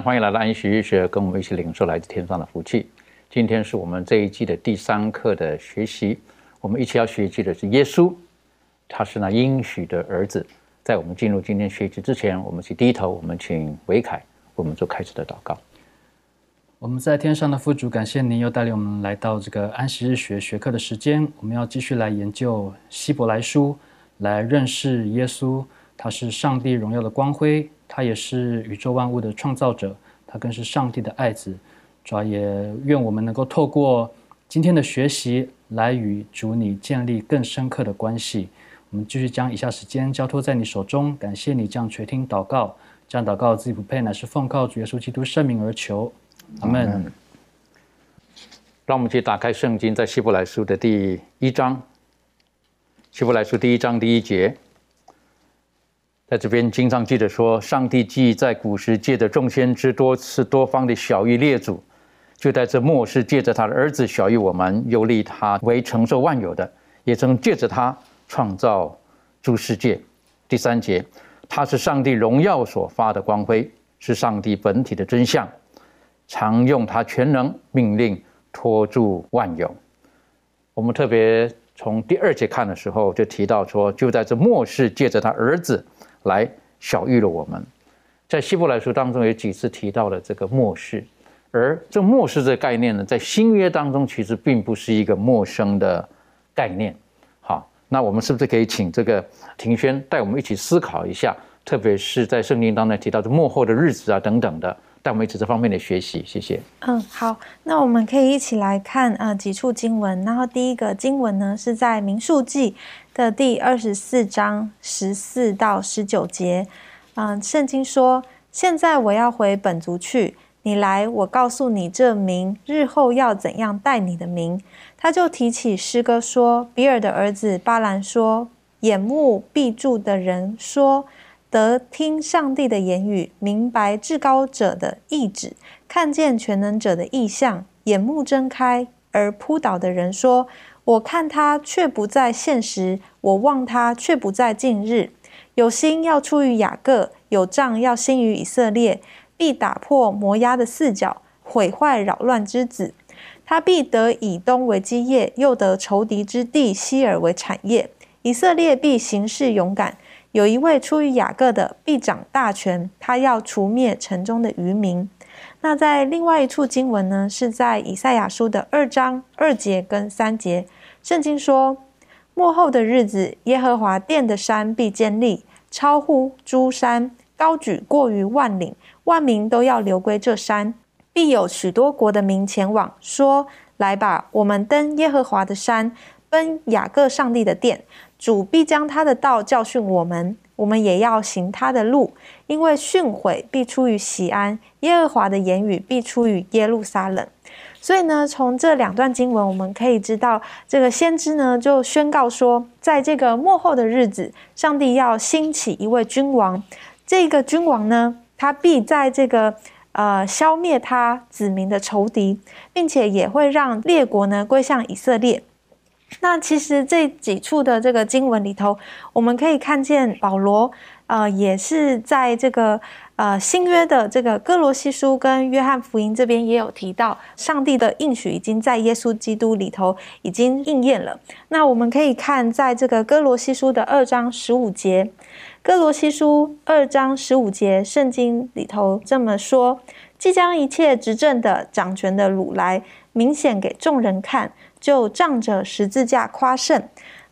欢迎来到安息日学，跟我们一起领受来自天上的福气。今天是我们这一季的第三课的学习，我们一起要学习的是耶稣，他是那应许的儿子。在我们进入今天学习之前，我们去低头，我们请维凯为我们做开始的祷告。我们在天上的父主，感谢您又带领我们来到这个安息日学学课的时间。我们要继续来研究希伯来书，来认识耶稣。他是上帝荣耀的光辉，他也是宇宙万物的创造者，他更是上帝的爱子。主要也愿我们能够透过今天的学习，来与主你建立更深刻的关系。我们继续将以下时间交托在你手中，感谢你这样垂听祷告，这样祷告自己不配，乃是奉靠主耶稣基督圣名而求。阿门。让我们去打开圣经，在希伯来书的第一章，希伯来书第一章第一节，在这边经常记得说，上帝既在古时借着众先知多次多方的小谕列祖，就在这末世借着他的儿子小谕我们，又立他为承受万有的，也曾借着他创造诸世界。第三节，他是上帝荣耀所发的光辉，是上帝本体的真相。常用他全能命令托住万有。我们特别从第二节看的时候，就提到说，就在这末世，借着他儿子来小遇了我们。在希伯来书当中有几次提到了这个末世，而这末世这概念呢，在新约当中其实并不是一个陌生的概念。好，那我们是不是可以请这个庭轩带我们一起思考一下？特别是在圣经当中提到这幕后的日子啊等等的。带我们一起这方面的学习，谢谢。嗯，好，那我们可以一起来看呃几处经文。然后第一个经文呢是在民数记的第二十四章十四到十九节。嗯，圣经说：“现在我要回本族去，你来，我告诉你这名日后要怎样带你的名。”他就提起诗歌说：“比尔的儿子巴兰说，眼目闭住的人说。”得听上帝的言语，明白至高者的意志，看见全能者的意象，眼目睁开而扑倒的人说：“我看他却不在现实，我望他却不在近日。有心要出于雅各，有杖要兴于以色列，必打破摩押的四角，毁坏扰乱之子。他必得以东为基业，又得仇敌之地希尔为产业。以色列必行事勇敢。”有一位出于雅各的必掌大权，他要除灭城中的渔民。那在另外一处经文呢，是在以赛亚书的二章二节跟三节，圣经说：末后的日子，耶和华殿的山必建立，超乎诸山，高举过于万岭，万民都要流归这山。必有许多国的民前往，说：来吧，我们登耶和华的山，奔雅各上帝的殿。主必将他的道教训我们，我们也要行他的路，因为训诲必出于西安，耶和华的言语必出于耶路撒冷。所以呢，从这两段经文，我们可以知道，这个先知呢就宣告说，在这个末后的日子，上帝要兴起一位君王，这个君王呢，他必在这个呃消灭他子民的仇敌，并且也会让列国呢归向以色列。那其实这几处的这个经文里头，我们可以看见保罗，呃，也是在这个呃新约的这个哥罗西书跟约翰福音这边也有提到，上帝的应许已经在耶稣基督里头已经应验了。那我们可以看在这个哥罗西书的二章十五节，哥罗西书二章十五节，圣经里头这么说：即将一切执政的、掌权的掳来，明显给众人看。就仗着十字架夸胜。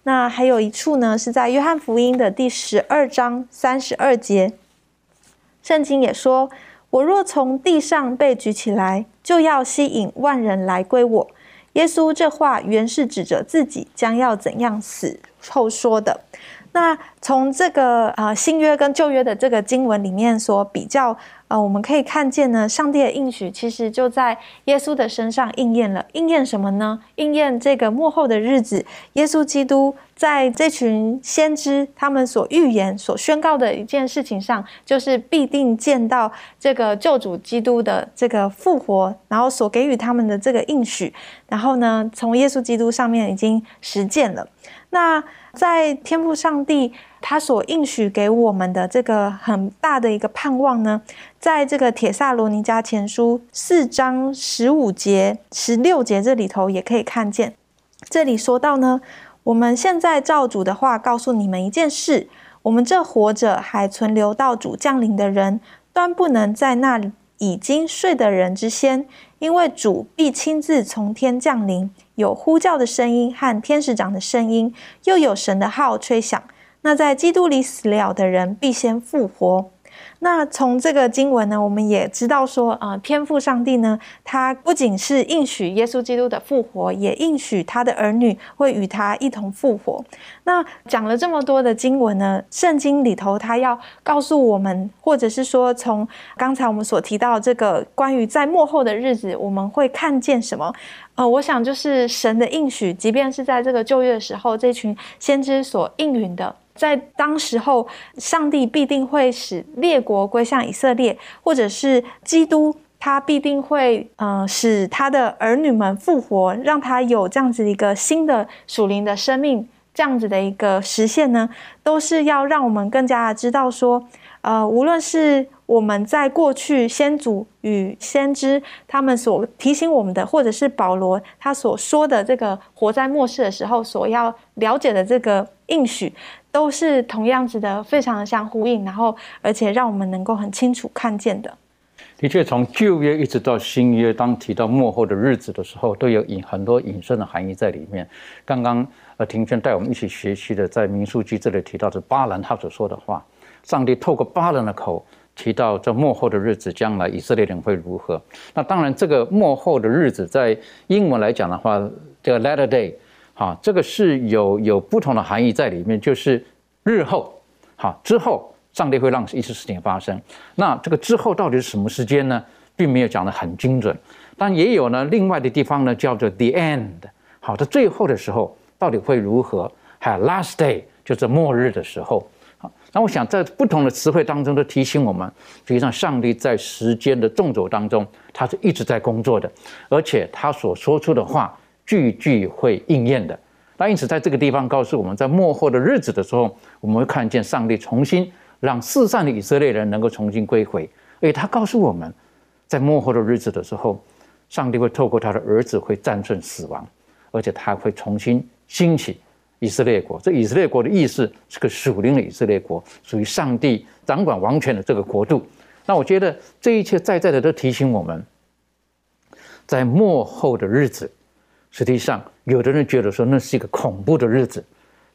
那还有一处呢，是在约翰福音的第十二章三十二节，圣经也说：“我若从地上被举起来，就要吸引万人来归我。”耶稣这话原是指着自己将要怎样死后说的。那从这个呃新约跟旧约的这个经文里面所比较。呃，我们可以看见呢，上帝的应许其实就在耶稣的身上应验了。应验什么呢？应验这个幕后的日子，耶稣基督在这群先知他们所预言、所宣告的一件事情上，就是必定见到这个救主基督的这个复活，然后所给予他们的这个应许，然后呢，从耶稣基督上面已经实践了。那在天赋上帝。他所应许给我们的这个很大的一个盼望呢，在这个铁萨罗尼迦前书四章十五节、十六节这里头也可以看见。这里说到呢，我们现在照主的话告诉你们一件事：我们这活着还存留到主降临的人，断不能在那已经睡的人之先，因为主必亲自从天降临，有呼叫的声音和天使长的声音，又有神的号吹响。那在基督里死了的人必先复活。那从这个经文呢，我们也知道说，啊，天父上帝呢，他不仅是应许耶稣基督的复活，也应许他的儿女会与他一同复活。那讲了这么多的经文呢，圣经里头他要告诉我们，或者是说，从刚才我们所提到这个关于在末后的日子，我们会看见什么？呃，我想就是神的应许，即便是在这个旧约的时候，这群先知所应允的。在当时候，上帝必定会使列国归向以色列，或者是基督，他必定会呃使他的儿女们复活，让他有这样子一个新的属灵的生命，这样子的一个实现呢，都是要让我们更加知道说，呃，无论是。我们在过去先祖与先知他们所提醒我们的，或者是保罗他所说的这个活在末世的时候所要了解的这个应许，都是同样子的，非常的相呼应，然后而且让我们能够很清楚看见的。的确，从旧约一直到新约，当提到末后的日子的时候，都有隐很多隐身的含义在里面。刚刚呃，庭轩带我们一起学习的，在民数记这里提到的巴兰他所说的话，上帝透过巴兰的口。提到这幕后的日子，将来以色列人会如何？那当然，这个幕后的日子在英文来讲的话，这个 latter day，哈，这个是有有不同的含义在里面，就是日后，好之后，上帝会让一些事情发生。那这个之后到底是什么时间呢？并没有讲得很精准，但也有呢，另外的地方呢叫做 the end，好的最后的时候到底会如何？还有 last day，就是末日的时候。那我想，在不同的词汇当中都提醒我们，实际上上帝在时间的纵轴当中，他是一直在工作的，而且他所说出的话句句会应验的。那因此，在这个地方告诉我们，在末后的日子的时候，我们会看见上帝重新让世上的以色列人能够重新归回。而且他告诉我们，在末后的日子的时候，上帝会透过他的儿子会战胜死亡，而且他会重新兴起。以色列国，这以色列国的意思是个属灵的以色列国，属于上帝掌管王权的这个国度。那我觉得这一切在在的都提醒我们，在末后的日子，实际上有的人觉得说那是一个恐怖的日子，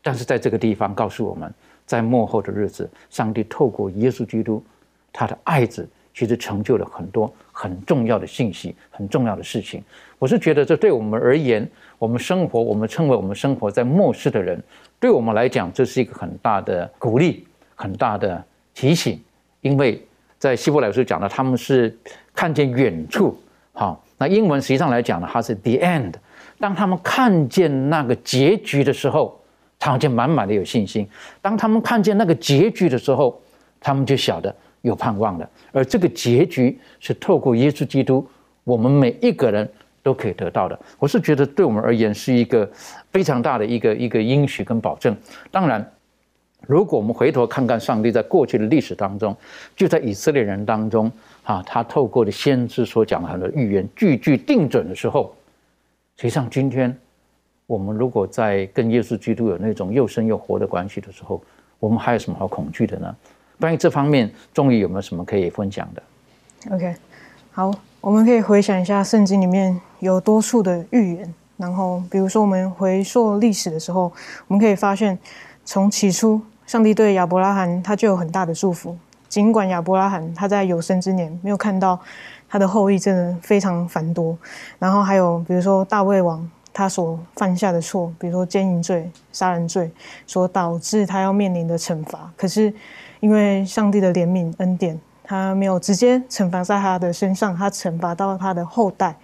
但是在这个地方告诉我们，在末后的日子，上帝透过耶稣基督，他的爱子，其实成就了很多很重要的信息，很重要的事情。我是觉得这对我们而言。我们生活，我们称为我们生活在末世的人，对我们来讲，这是一个很大的鼓励，很大的提醒。因为在希伯来书讲的，他们是看见远处，好，那英文实际上来讲呢，它是 the end。当他们看见那个结局的时候，他们就满满的有信心；当他们看见那个结局的时候，他们就晓得有盼望了。而这个结局是透过耶稣基督，我们每一个人。都可以得到的。我是觉得对我们而言是一个非常大的一个一个应许跟保证。当然，如果我们回头看看上帝在过去的历史当中，就在以色列人当中啊，他透过的先知所讲的很多预言句句定准的时候，实际上今天我们如果在跟耶稣基督有那种又生又活的关系的时候，我们还有什么好恐惧的呢？关于这方面，终于有没有什么可以分享的？OK，好，我们可以回想一下圣经里面有多处的预言，然后比如说我们回溯历史的时候，我们可以发现，从起初上帝对亚伯拉罕他就有很大的祝福，尽管亚伯拉罕他在有生之年没有看到他的后裔真的非常繁多，然后还有比如说大卫王他所犯下的错，比如说奸淫罪、杀人罪，所导致他要面临的惩罚，可是。因为上帝的怜悯恩典，他没有直接惩罚在他的身上，他惩罚到他的后代。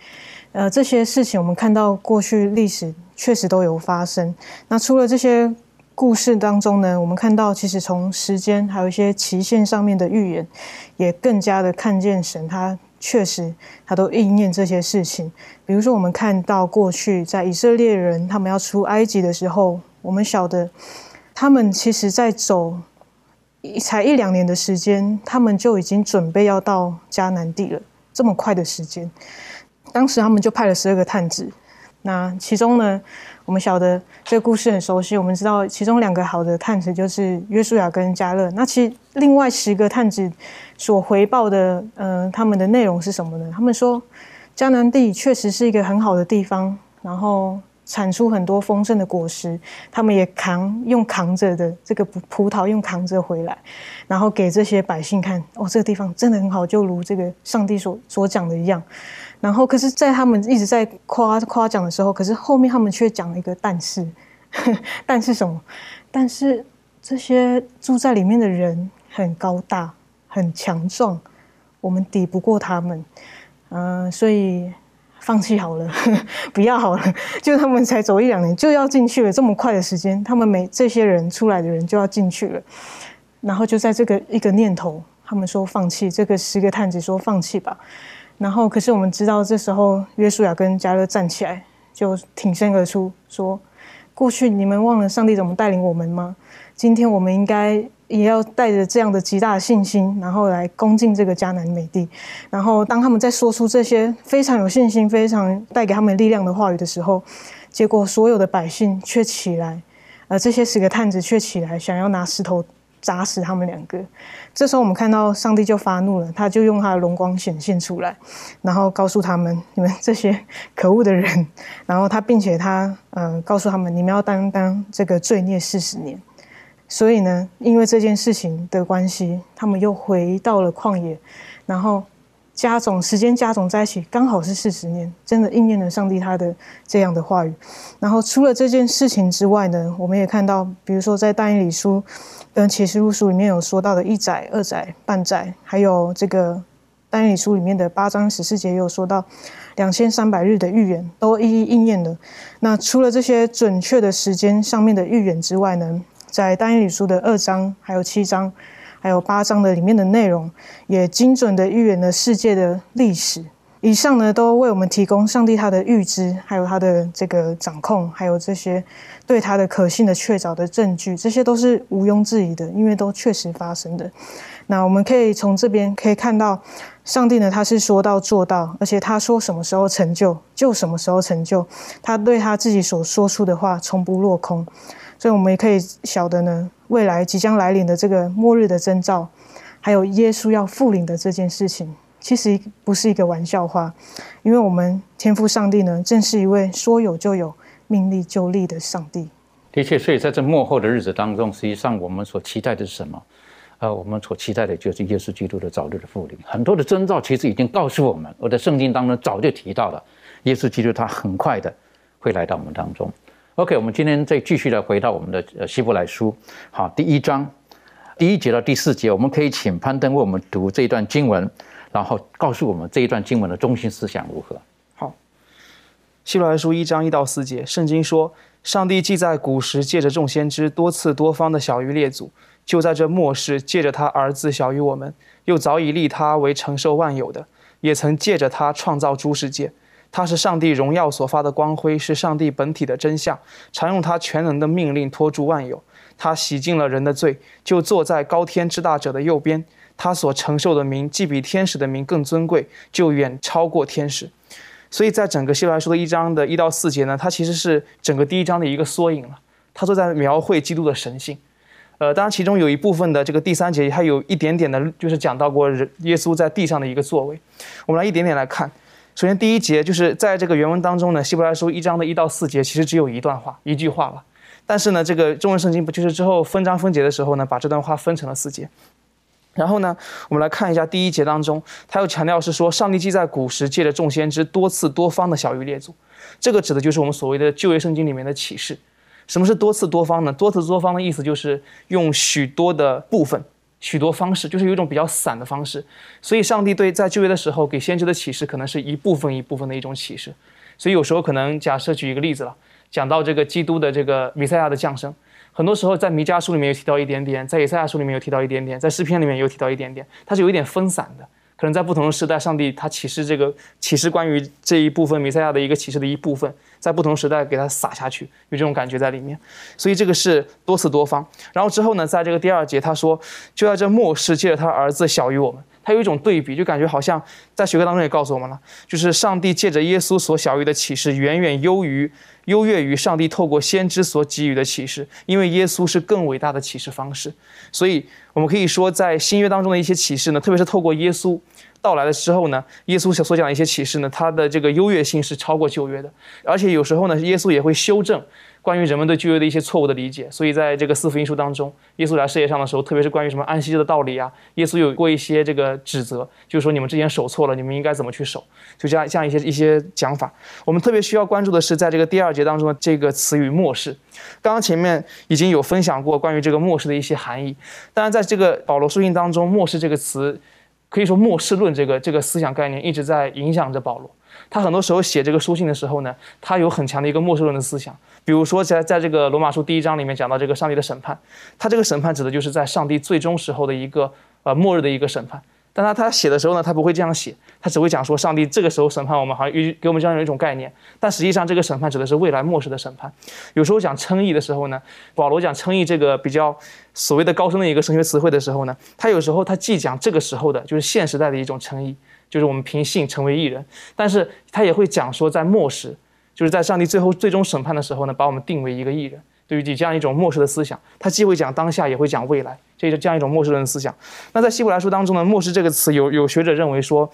呃，这些事情我们看到过去历史确实都有发生。那除了这些故事当中呢，我们看到其实从时间还有一些期限上面的预言，也更加的看见神他确实他都应验这些事情。比如说，我们看到过去在以色列人他们要出埃及的时候，我们晓得他们其实在走。才一两年的时间，他们就已经准备要到迦南地了。这么快的时间，当时他们就派了十二个探子。那其中呢，我们晓得这个故事很熟悉。我们知道其中两个好的探子就是约书亚跟加勒。那其另外十个探子所回报的，呃，他们的内容是什么呢？他们说，迦南地确实是一个很好的地方。然后。产出很多丰盛的果实，他们也扛用扛着的这个葡葡萄用扛着回来，然后给这些百姓看，哦，这个地方真的很好，就如这个上帝所所讲的一样。然后，可是，在他们一直在夸夸奖的时候，可是后面他们却讲了一个但是，但是什么？但是这些住在里面的人很高大，很强壮，我们抵不过他们，嗯，所以。放弃好了，不要好了，就他们才走一两年就要进去了，这么快的时间，他们每这些人出来的人就要进去了，然后就在这个一个念头，他们说放弃，这个十个探子说放弃吧，然后可是我们知道这时候约书亚跟加勒站起来，就挺身而出说，过去你们忘了上帝怎么带领我们吗？今天我们应该。也要带着这样的极大的信心，然后来攻进这个迦南美地。然后当他们在说出这些非常有信心、非常带给他们力量的话语的时候，结果所有的百姓却起来，而这些十个探子却起来，想要拿石头砸死他们两个。这时候我们看到上帝就发怒了，他就用他的荣光显现出来，然后告诉他们：你们这些可恶的人。然后他并且他呃告诉他们：你们要担当这个罪孽四十年。所以呢，因为这件事情的关系，他们又回到了旷野，然后加总时间加总在一起，刚好是四十年，真的应验了上帝他的这样的话语。然后除了这件事情之外呢，我们也看到，比如说在大英理书跟启示录书里面有说到的一载、二载、半载，还有这个大英理书里面的八章十四节也有说到两千三百日的预言都一一应验了。那除了这些准确的时间上面的预言之外呢？在大英理书的二章、还有七章、还有八章的里面的内容，也精准的预言了世界的历史。以上呢，都为我们提供上帝他的预知，还有他的这个掌控，还有这些对他的可信的确凿的证据，这些都是毋庸置疑的，因为都确实发生的。那我们可以从这边可以看到，上帝呢，他是说到做到，而且他说什么时候成就，就什么时候成就。他对他自己所说出的话，从不落空。所以，我们也可以晓得呢，未来即将来临的这个末日的征兆，还有耶稣要复临的这件事情，其实不是一个玩笑话，因为我们天父上帝呢，正是一位说有就有、命立就立的上帝。的确，所以在这幕后的日子当中，实际上我们所期待的是什么？呃，我们所期待的就是耶稣基督的早日的复临。很多的征兆其实已经告诉我们，我在圣经当中早就提到了，耶稣基督他很快的会来到我们当中。OK，我们今天再继续来回到我们的呃希伯来书，好，第一章第一节到第四节，我们可以请攀登为我们读这一段经文，然后告诉我们这一段经文的中心思想如何？好，希伯来书一章一到四节，圣经说，上帝既在古时借着众先知多次多方的小于列祖，就在这末世借着他儿子小于我们，又早已立他为承受万有的，也曾借着他创造诸世界。他是上帝荣耀所发的光辉，是上帝本体的真相，常用他全能的命令托住万有。他洗净了人的罪，就坐在高天之大者的右边。他所承受的名，既比天使的名更尊贵，就远超过天使。所以在整个希伯来书的一章的一到四节呢，它其实是整个第一章的一个缩影了。它都在描绘基督的神性。呃，当然其中有一部分的这个第三节，它有一点点的，就是讲到过人耶稣在地上的一个作为。我们来一点点来看。首先第一节就是在这个原文当中呢，希伯来书一章的一到四节其实只有一段话，一句话了。但是呢，这个中文圣经不就是之后分章分节的时候呢，把这段话分成了四节。然后呢，我们来看一下第一节当中，他又强调是说，上帝既在古时借着众先知多次多方的小于列祖，这个指的就是我们所谓的旧约圣经里面的启示。什么是多次多方呢？多次多方的意思就是用许多的部分、许多方式，就是有一种比较散的方式。所以，上帝对在就业的时候给先知的启示，可能是一部分一部分的一种启示。所以，有时候可能假设举一个例子了，讲到这个基督的这个弥赛亚的降生，很多时候在弥迦书里面有提到一点点，在以赛亚书里面有提到一点点，在诗篇里面有提到一点点，它是有一点分散的。可能在不同的时代，上帝他启示这个启示关于这一部分弥赛亚的一个启示的一部分，在不同时代给他撒下去，有这种感觉在里面。所以这个是多次多方。然后之后呢，在这个第二节他说，就在这末世借着他儿子小于我们，他有一种对比，就感觉好像在学科当中也告诉我们了，就是上帝借着耶稣所小于的启示，远远优于。优越于上帝透过先知所给予的启示，因为耶稣是更伟大的启示方式，所以我们可以说，在新约当中的一些启示呢，特别是透过耶稣到来的时候呢，耶稣所讲的一些启示呢，它的这个优越性是超过旧约的，而且有时候呢，耶稣也会修正。关于人们对旧约的一些错误的理解，所以在这个四福音书当中，耶稣来世界上的时候，特别是关于什么安息日的道理啊，耶稣有过一些这个指责，就是说你们之前守错了，你们应该怎么去守，就这样这样一些一些讲法。我们特别需要关注的是，在这个第二节当中的这个词语“末世”。刚刚前面已经有分享过关于这个末世的一些含义，当然在这个保罗书信当中，“末世”这个词，可以说“末世论”这个这个思想概念一直在影响着保罗。他很多时候写这个书信的时候呢，他有很强的一个末世论的思想。比如说，在在这个罗马书第一章里面讲到这个上帝的审判，他这个审判指的就是在上帝最终时候的一个呃末日的一个审判。但他他写的时候呢，他不会这样写，他只会讲说上帝这个时候审判我们，好像与给我们这样一种概念。但实际上，这个审判指的是未来末世的审判。有时候讲称义的时候呢，保罗讲称义这个比较所谓的高深的一个神学词汇的时候呢，他有时候他既讲这个时候的就是现时代的一种称义。就是我们凭信成为艺人，但是他也会讲说，在末世，就是在上帝最后最终审判的时候呢，把我们定为一个艺人。对于你这样一种末世的思想，他既会讲当下，也会讲未来，这是这样一种末世论的思想。那在希伯来书当中呢，末世这个词，有有学者认为说。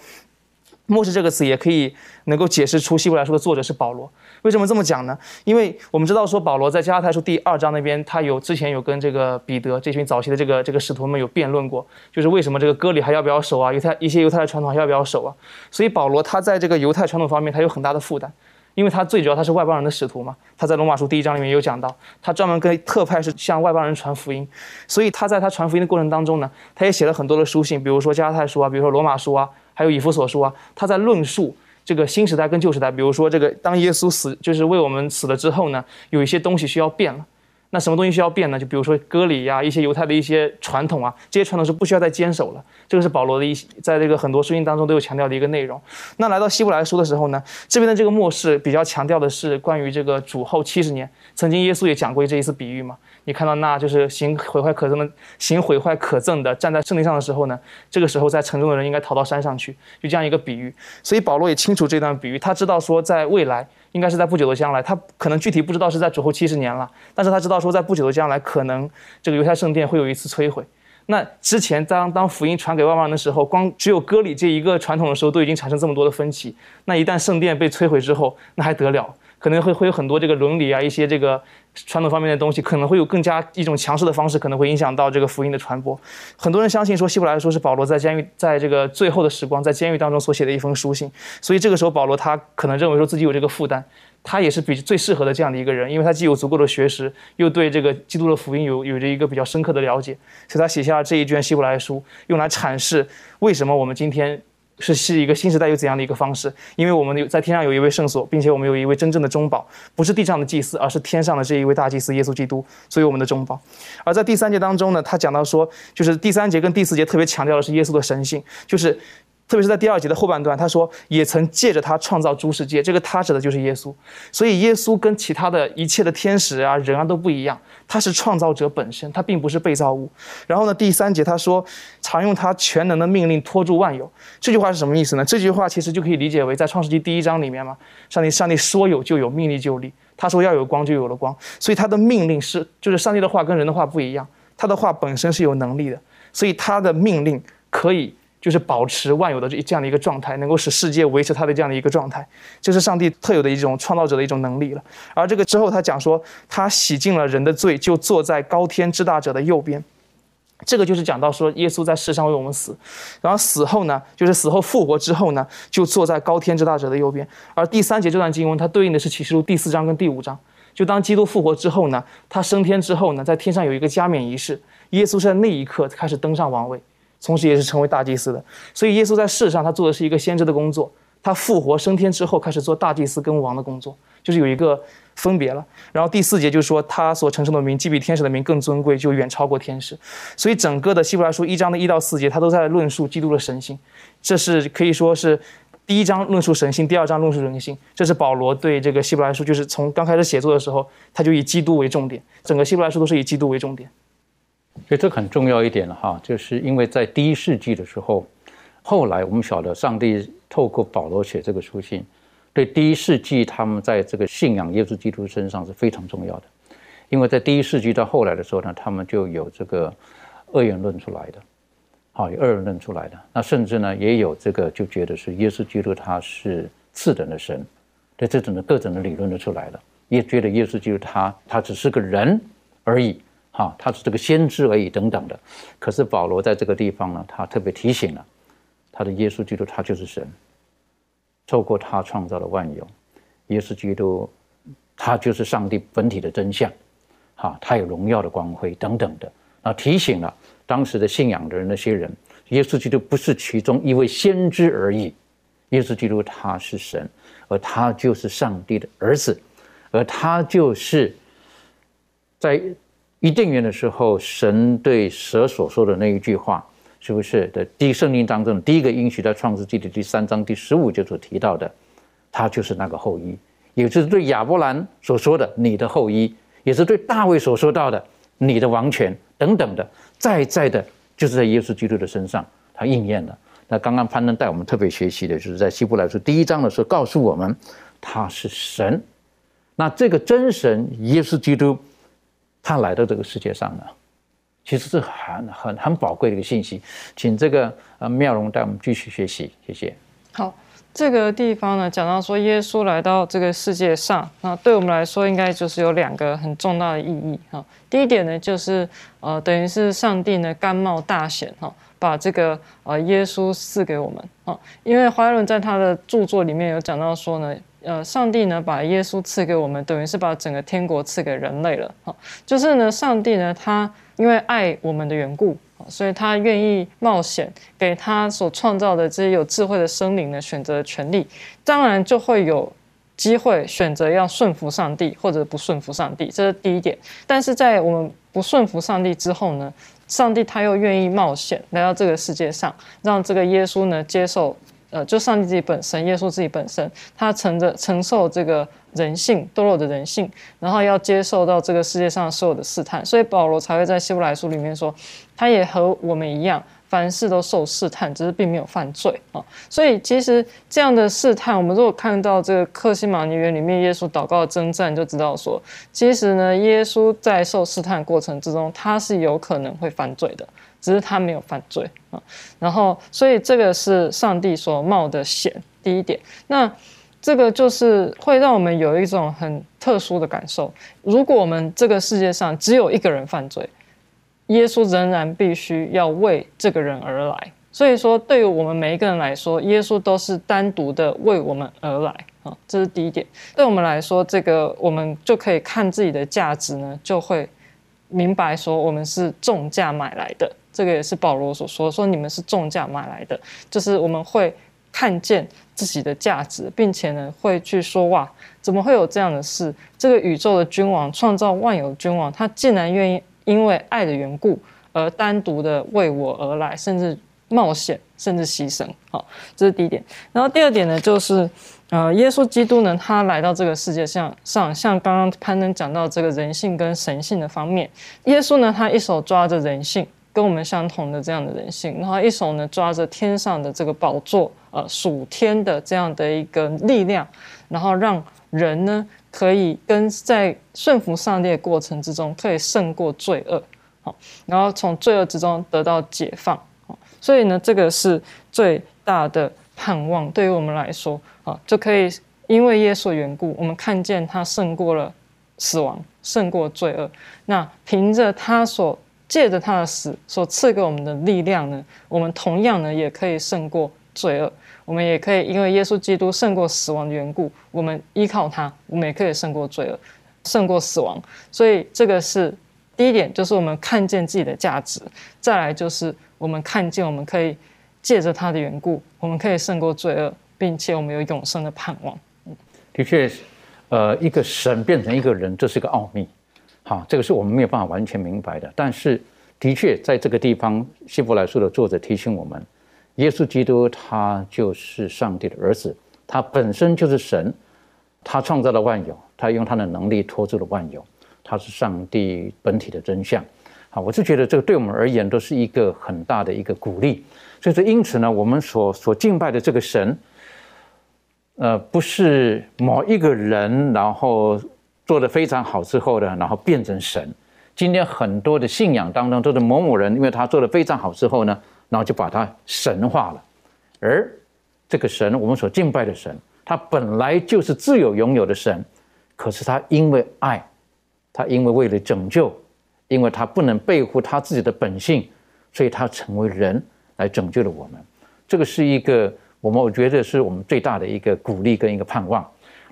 末世这个词也可以能够解释出希伯来书的作者是保罗。为什么这么讲呢？因为我们知道说保罗在加拉太书第二章那边，他有之前有跟这个彼得这群早期的这个这个使徒们有辩论过，就是为什么这个割礼还要不要守啊？犹太一些犹太的传统还要不要守啊？所以保罗他在这个犹太传统方面他有很大的负担，因为他最主要他是外邦人的使徒嘛。他在罗马书第一章里面有讲到，他专门跟特派是向外邦人传福音，所以他在他传福音的过程当中呢，他也写了很多的书信，比如说加拉太书啊，比如说罗马书啊。还有以弗所书啊，他在论述这个新时代跟旧时代。比如说，这个当耶稣死，就是为我们死了之后呢，有一些东西需要变了。那什么东西需要变呢？就比如说割礼呀，一些犹太的一些传统啊，这些传统是不需要再坚守了。这个是保罗的一在这个很多书信当中都有强调的一个内容。那来到希伯来书的时候呢，这边的这个末世比较强调的是关于这个主后七十年。曾经耶稣也讲过这一次比喻嘛。你看到那就是行毁坏可憎的，行毁坏可憎的，站在圣地上的时候呢，这个时候在城中的人应该逃到山上去，就这样一个比喻。所以保罗也清楚这段比喻，他知道说在未来应该是在不久的将来，他可能具体不知道是在主后七十年了，但是他知道说在不久的将来可能这个犹太圣殿会有一次摧毁。那之前当当福音传给万万人的时候，光只有割礼这一个传统的时候都已经产生这么多的分歧，那一旦圣殿被摧毁之后，那还得了？可能会会有很多这个伦理啊，一些这个传统方面的东西，可能会有更加一种强势的方式，可能会影响到这个福音的传播。很多人相信说，希伯来书是保罗在监狱，在这个最后的时光，在监狱当中所写的一封书信。所以这个时候，保罗他可能认为说自己有这个负担，他也是比最适合的这样的一个人，因为他既有足够的学识，又对这个基督的福音有有着一个比较深刻的了解，所以他写下了这一卷希伯来书，用来阐释为什么我们今天。是是一个新时代有怎样的一个方式？因为我们有在天上有一位圣所，并且我们有一位真正的中保，不是地上的祭司，而是天上的这一位大祭司耶稣基督，所以我们的中保。而在第三节当中呢，他讲到说，就是第三节跟第四节特别强调的是耶稣的神性，就是特别是在第二节的后半段，他说也曾借着他创造诸世界，这个他指的就是耶稣。所以耶稣跟其他的一切的天使啊、人啊都不一样，他是创造者本身，他并不是被造物。然后呢，第三节他说常用他全能的命令托住万有，这句话是什么意思呢？这句话其实就可以理解为在创世纪第一章里面嘛，上帝上帝说有就有，命令就立，他说要有光就有了光，所以他的命令是就是上帝的话跟人的话不一样，他的话本身是有能力的，所以他的命令可以。就是保持万有的这这样的一个状态，能够使世界维持它的这样的一个状态，这是上帝特有的一种创造者的一种能力了。而这个之后，他讲说，他洗净了人的罪，就坐在高天之大者的右边。这个就是讲到说，耶稣在世上为我们死，然后死后呢，就是死后复活之后呢，就坐在高天之大者的右边。而第三节这段经文，它对应的是启示录第四章跟第五章。就当基督复活之后呢，他升天之后呢，在天上有一个加冕仪式，耶稣是在那一刻开始登上王位。同时，也是成为大祭司的。所以，耶稣在世上，他做的是一个先知的工作。他复活升天之后，开始做大祭司跟王的工作，就是有一个分别了。然后第四节就是说，他所承受的名，既比天使的名更尊贵，就远超过天使。所以，整个的希伯来书一章的一到四节，他都在论述基督的神性。这是可以说是第一章论述神性，第二章论述人性。这是保罗对这个希伯来书，就是从刚开始写作的时候，他就以基督为重点。整个希伯来书都是以基督为重点。所以这很重要一点了哈，就是因为在第一世纪的时候，后来我们晓得上帝透过保罗写这个书信，对第一世纪他们在这个信仰耶稣基督身上是非常重要的，因为在第一世纪到后来的时候呢，他们就有这个二元论出来的，好，有二元论出来的，那甚至呢也有这个就觉得是耶稣基督他是次等的神，对这种的各种的理论都出来了，也觉得耶稣基督他他只是个人而已。啊，他是这个先知而已，等等的。可是保罗在这个地方呢，他特别提醒了他的耶稣基督，他就是神，透过他创造了万有。耶稣基督，他就是上帝本体的真相。哈，他有荣耀的光辉等等的。啊，提醒了当时的信仰的人那些人，耶稣基督不是其中一位先知而已。耶稣基督他是神，而他就是上帝的儿子，而他就是在。伊甸园的时候，神对蛇所说的那一句话，是不是的？第圣经当中第一个应许，在创世纪的第三章第十五节所提到的，他就是那个后裔，也就是对亚伯兰所说的你的后裔，也是对大卫所说到的你的王权等等的，在在的，就是在耶稣基督的身上，他应验了。那刚刚攀登带我们特别学习的，就是在希伯来书第一章的时候，告诉我们他是神，那这个真神耶稣基督。他来到这个世界上呢，其实是很很很宝贵的一个信息，请这个呃妙容带我们继续学习，谢谢。好，这个地方呢讲到说耶稣来到这个世界上，那对我们来说应该就是有两个很重大的意义哈。第一点呢就是呃等于是上帝呢甘冒大险哈，把这个呃耶稣赐给我们啊，因为华伦在他的著作里面有讲到说呢。呃，上帝呢把耶稣赐给我们，等于是把整个天国赐给人类了。哈，就是呢，上帝呢，他因为爱我们的缘故，所以他愿意冒险给他所创造的这些有智慧的生灵呢选择权利，当然就会有机会选择要顺服上帝或者不顺服上帝，这是第一点。但是在我们不顺服上帝之后呢，上帝他又愿意冒险来到这个世界上，让这个耶稣呢接受。呃，就上帝自己本身，耶稣自己本身，他承着承受这个人性堕落的人性，然后要接受到这个世界上所有的试探，所以保罗才会在希伯来书里面说，他也和我们一样，凡事都受试探，只是并没有犯罪啊。所以其实这样的试探，我们如果看到这个克西马尼园里面耶稣祷告的征战，就知道说，其实呢，耶稣在受试探过程之中，他是有可能会犯罪的。只是他没有犯罪啊，然后所以这个是上帝所冒的险。第一点，那这个就是会让我们有一种很特殊的感受。如果我们这个世界上只有一个人犯罪，耶稣仍然必须要为这个人而来。所以说，对于我们每一个人来说，耶稣都是单独的为我们而来啊，这是第一点。对我们来说，这个我们就可以看自己的价值呢，就会明白说我们是重价买来的。这个也是保罗所说，说你们是重价买来的，就是我们会看见自己的价值，并且呢会去说哇，怎么会有这样的事？这个宇宙的君王，创造万有君王，他竟然愿意因为爱的缘故而单独的为我而来，甚至冒险，甚至牺牲。好，这是第一点。然后第二点呢，就是呃，耶稣基督呢，他来到这个世界上，上像刚刚潘登讲到这个人性跟神性的方面，耶稣呢，他一手抓着人性。跟我们相同的这样的人性，然后一手呢抓着天上的这个宝座，呃，属天的这样的一个力量，然后让人呢可以跟在顺服上帝的过程之中，可以胜过罪恶，好，然后从罪恶之中得到解放，好，所以呢，这个是最大的盼望，对于我们来说，啊，就可以因为耶稣缘故，我们看见他胜过了死亡，胜过罪恶，那凭着他所。借着他的死所赐给我们的力量呢，我们同样呢也可以胜过罪恶。我们也可以因为耶稣基督胜过死亡的缘故，我们依靠他，我们也可以胜过罪恶，胜过死亡。所以这个是第一点，就是我们看见自己的价值；再来就是我们看见我们可以借着他的缘故，我们可以胜过罪恶，并且我们有永生的盼望。的确，呃，一个神变成一个人，这是个奥秘。好，这个是我们没有办法完全明白的。但是，的确，在这个地方，希伯来书的作者提醒我们，耶稣基督他就是上帝的儿子，他本身就是神，他创造了万有，他用他的能力托住了万有，他是上帝本体的真相。好，我是觉得这个对我们而言都是一个很大的一个鼓励。所以说，因此呢，我们所所敬拜的这个神，呃，不是某一个人，然后。做的非常好之后呢，然后变成神。今天很多的信仰当中都是某某人，因为他做的非常好之后呢，然后就把他神化了。而这个神，我们所敬拜的神，他本来就是自有拥有的神，可是他因为爱，他因为为了拯救，因为他不能背负他自己的本性，所以他成为人来拯救了我们。这个是一个我们我觉得是我们最大的一个鼓励跟一个盼望。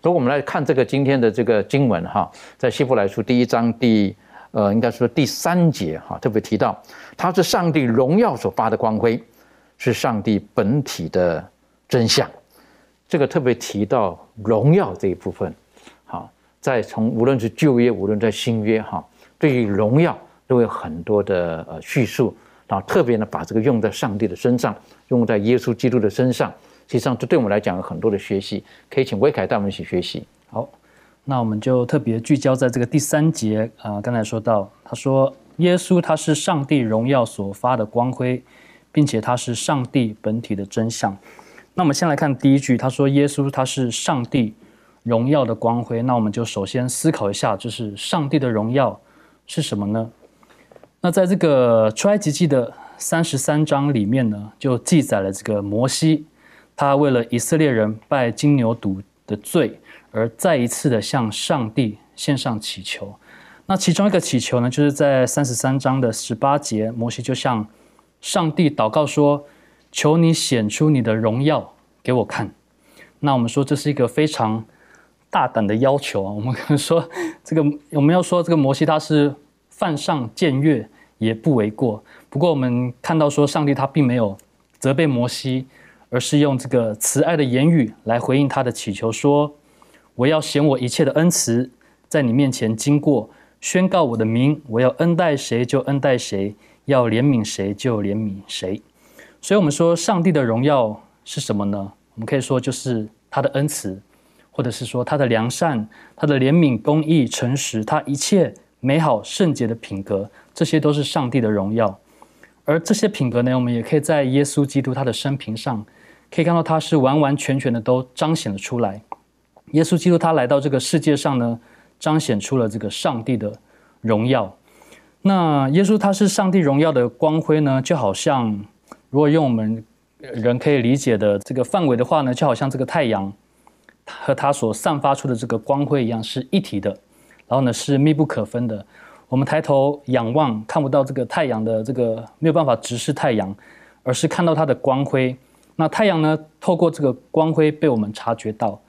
所以我们来看这个今天的这个经文哈，在希伯来书第一章第呃，应该说第三节哈，特别提到，它是上帝荣耀所发的光辉，是上帝本体的真相。这个特别提到荣耀这一部分，好，在从无论是旧约，无论在新约哈，对于荣耀都有很多的呃叙述，然后特别呢把这个用在上帝的身上，用在耶稣基督的身上。实际上，这对我们来讲有很多的学习，可以请威凯带我们一起学习。好，那我们就特别聚焦在这个第三节啊。刚才说到，他说耶稣他是上帝荣耀所发的光辉，并且他是上帝本体的真相。那我们先来看第一句，他说耶稣他是上帝荣耀的光辉。那我们就首先思考一下，就是上帝的荣耀是什么呢？那在这个出埃及记的三十三章里面呢，就记载了这个摩西。他为了以色列人拜金牛犊的罪，而再一次的向上帝献上祈求。那其中一个祈求呢，就是在三十三章的十八节，摩西就向上帝祷告说：“求你显出你的荣耀给我看。”那我们说这是一个非常大胆的要求啊。我们可能说 这个我们要说这个摩西他是犯上僭越也不为过。不过我们看到说上帝他并没有责备摩西。而是用这个慈爱的言语来回应他的祈求，说：“我要显我一切的恩慈，在你面前经过，宣告我的名。我要恩待谁就恩待谁，要怜悯谁就怜悯谁。”所以，我们说上帝的荣耀是什么呢？我们可以说就是他的恩慈，或者是说他的良善、他的怜悯、公义、诚实，他一切美好圣洁的品格，这些都是上帝的荣耀。而这些品格呢，我们也可以在耶稣基督他的生平上。可以看到，他是完完全全的都彰显了出来。耶稣基督他来到这个世界上呢，彰显出了这个上帝的荣耀。那耶稣他是上帝荣耀的光辉呢，就好像如果用我们人可以理解的这个范围的话呢，就好像这个太阳和它所散发出的这个光辉一样是一体的，然后呢是密不可分的。我们抬头仰望，看不到这个太阳的这个没有办法直视太阳，而是看到它的光辉。那太阳呢？透过这个光辉被我们察觉到，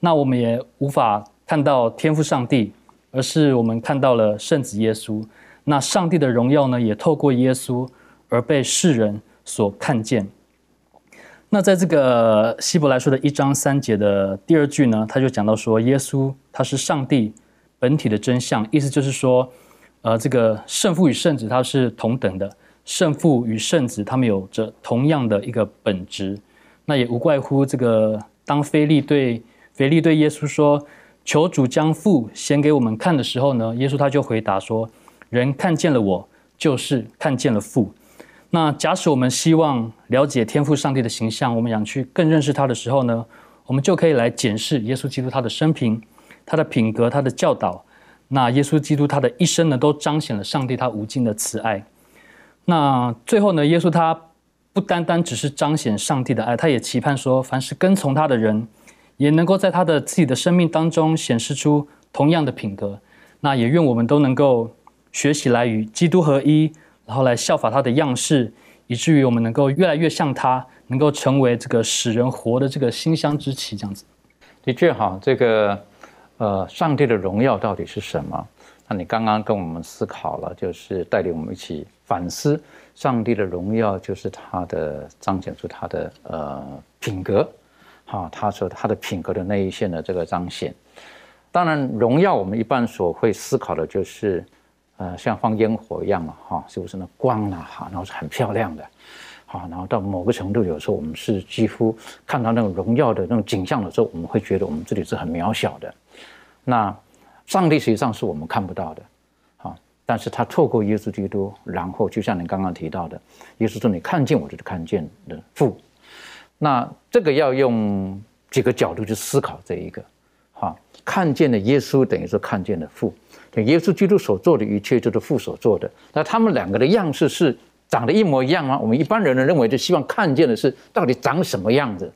那我们也无法看到天赋上帝，而是我们看到了圣子耶稣。那上帝的荣耀呢，也透过耶稣而被世人所看见。那在这个希伯来书的一章三节的第二句呢，他就讲到说，耶稣他是上帝本体的真相，意思就是说，呃，这个圣父与圣子他是同等的，圣父与圣子他们有着同样的一个本质，那也无怪乎这个当腓力对腓力对耶稣说：“求主将父显给我们看”的时候呢，耶稣他就回答说：“人看见了我，就是看见了父。”那假使我们希望了解天赋上帝的形象，我们想去更认识他的时候呢，我们就可以来检视耶稣基督他的生平、他的品格、他的教导。那耶稣基督他的一生呢，都彰显了上帝他无尽的慈爱。那最后呢，耶稣他不单单只是彰显上帝的爱，他也期盼说，凡是跟从他的人，也能够在他的自己的生命当中显示出同样的品格。那也愿我们都能够学习来与基督合一。然后来效法他的样式，以至于我们能够越来越像他，能够成为这个使人活的这个馨香之旗，这样子。的确哈，这个呃，上帝的荣耀到底是什么？那你刚刚跟我们思考了，就是带领我们一起反思，上帝的荣耀就是他的彰显出他的呃品格，哈，他说他的品格的那一线的这个彰显。当然，荣耀我们一般所会思考的就是。呃，像放烟火一样嘛，哈，是不是那光啊，哈，然后是很漂亮的，好，然后到某个程度，有时候我们是几乎看到那种荣耀的那种景象的时候，我们会觉得我们这里是很渺小的。那上帝实际上是我们看不到的，但是他透过耶稣基督，然后就像你刚刚提到的，耶稣说你看见我，就是看见的父。那这个要用几个角度去思考这一个，哈，看见的耶稣等于说看见的父。耶稣基督所做的一切就是父所做的。那他们两个的样式是长得一模一样吗？我们一般人呢认为就希望看见的是到底长什么样子。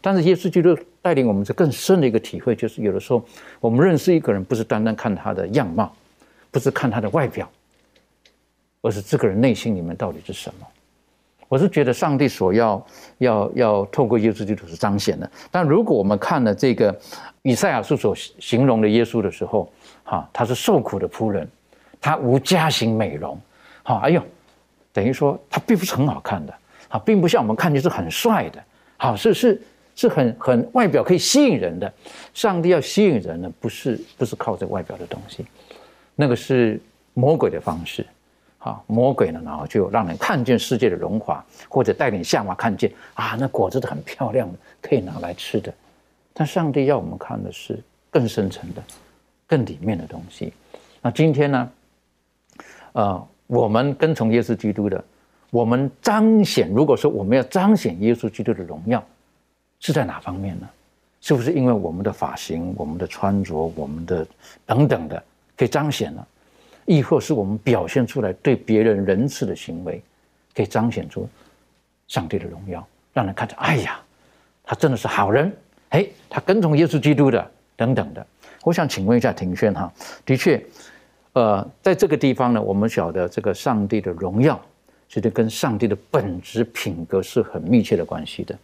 但是耶稣基督带领我们是更深的一个体会，就是有的时候我们认识一个人，不是单单看他的样貌，不是看他的外表，而是这个人内心里面到底是什么。我是觉得上帝所要要要透过耶稣基督是彰显的。但如果我们看了这个以赛亚书所形容的耶稣的时候，哈，他是受苦的仆人，他无家型美容，哈，哎呦，等于说他并不是很好看的，啊，并不像我们看见是很帅的，好，是是是很很外表可以吸引人的。上帝要吸引人呢，不是不是靠这外表的东西，那个是魔鬼的方式，好，魔鬼呢，然后就让人看见世界的荣华，或者带领夏娃看见啊，那果子是很漂亮的，可以拿来吃的。但上帝要我们看的是更深层的。更里面的东西。那今天呢？呃，我们跟从耶稣基督的，我们彰显。如果说我们要彰显耶稣基督的荣耀，是在哪方面呢？是不是因为我们的发型、我们的穿着、我们的等等的可以彰显了？亦或是我们表现出来对别人仁慈的行为，可以彰显出上帝的荣耀，让人看着，哎呀，他真的是好人。哎，他跟从耶稣基督的，等等的。我想请问一下庭轩哈，的确，呃，在这个地方呢，我们晓得这个上帝的荣耀，其实跟上帝的本质品格是很密切的关系的。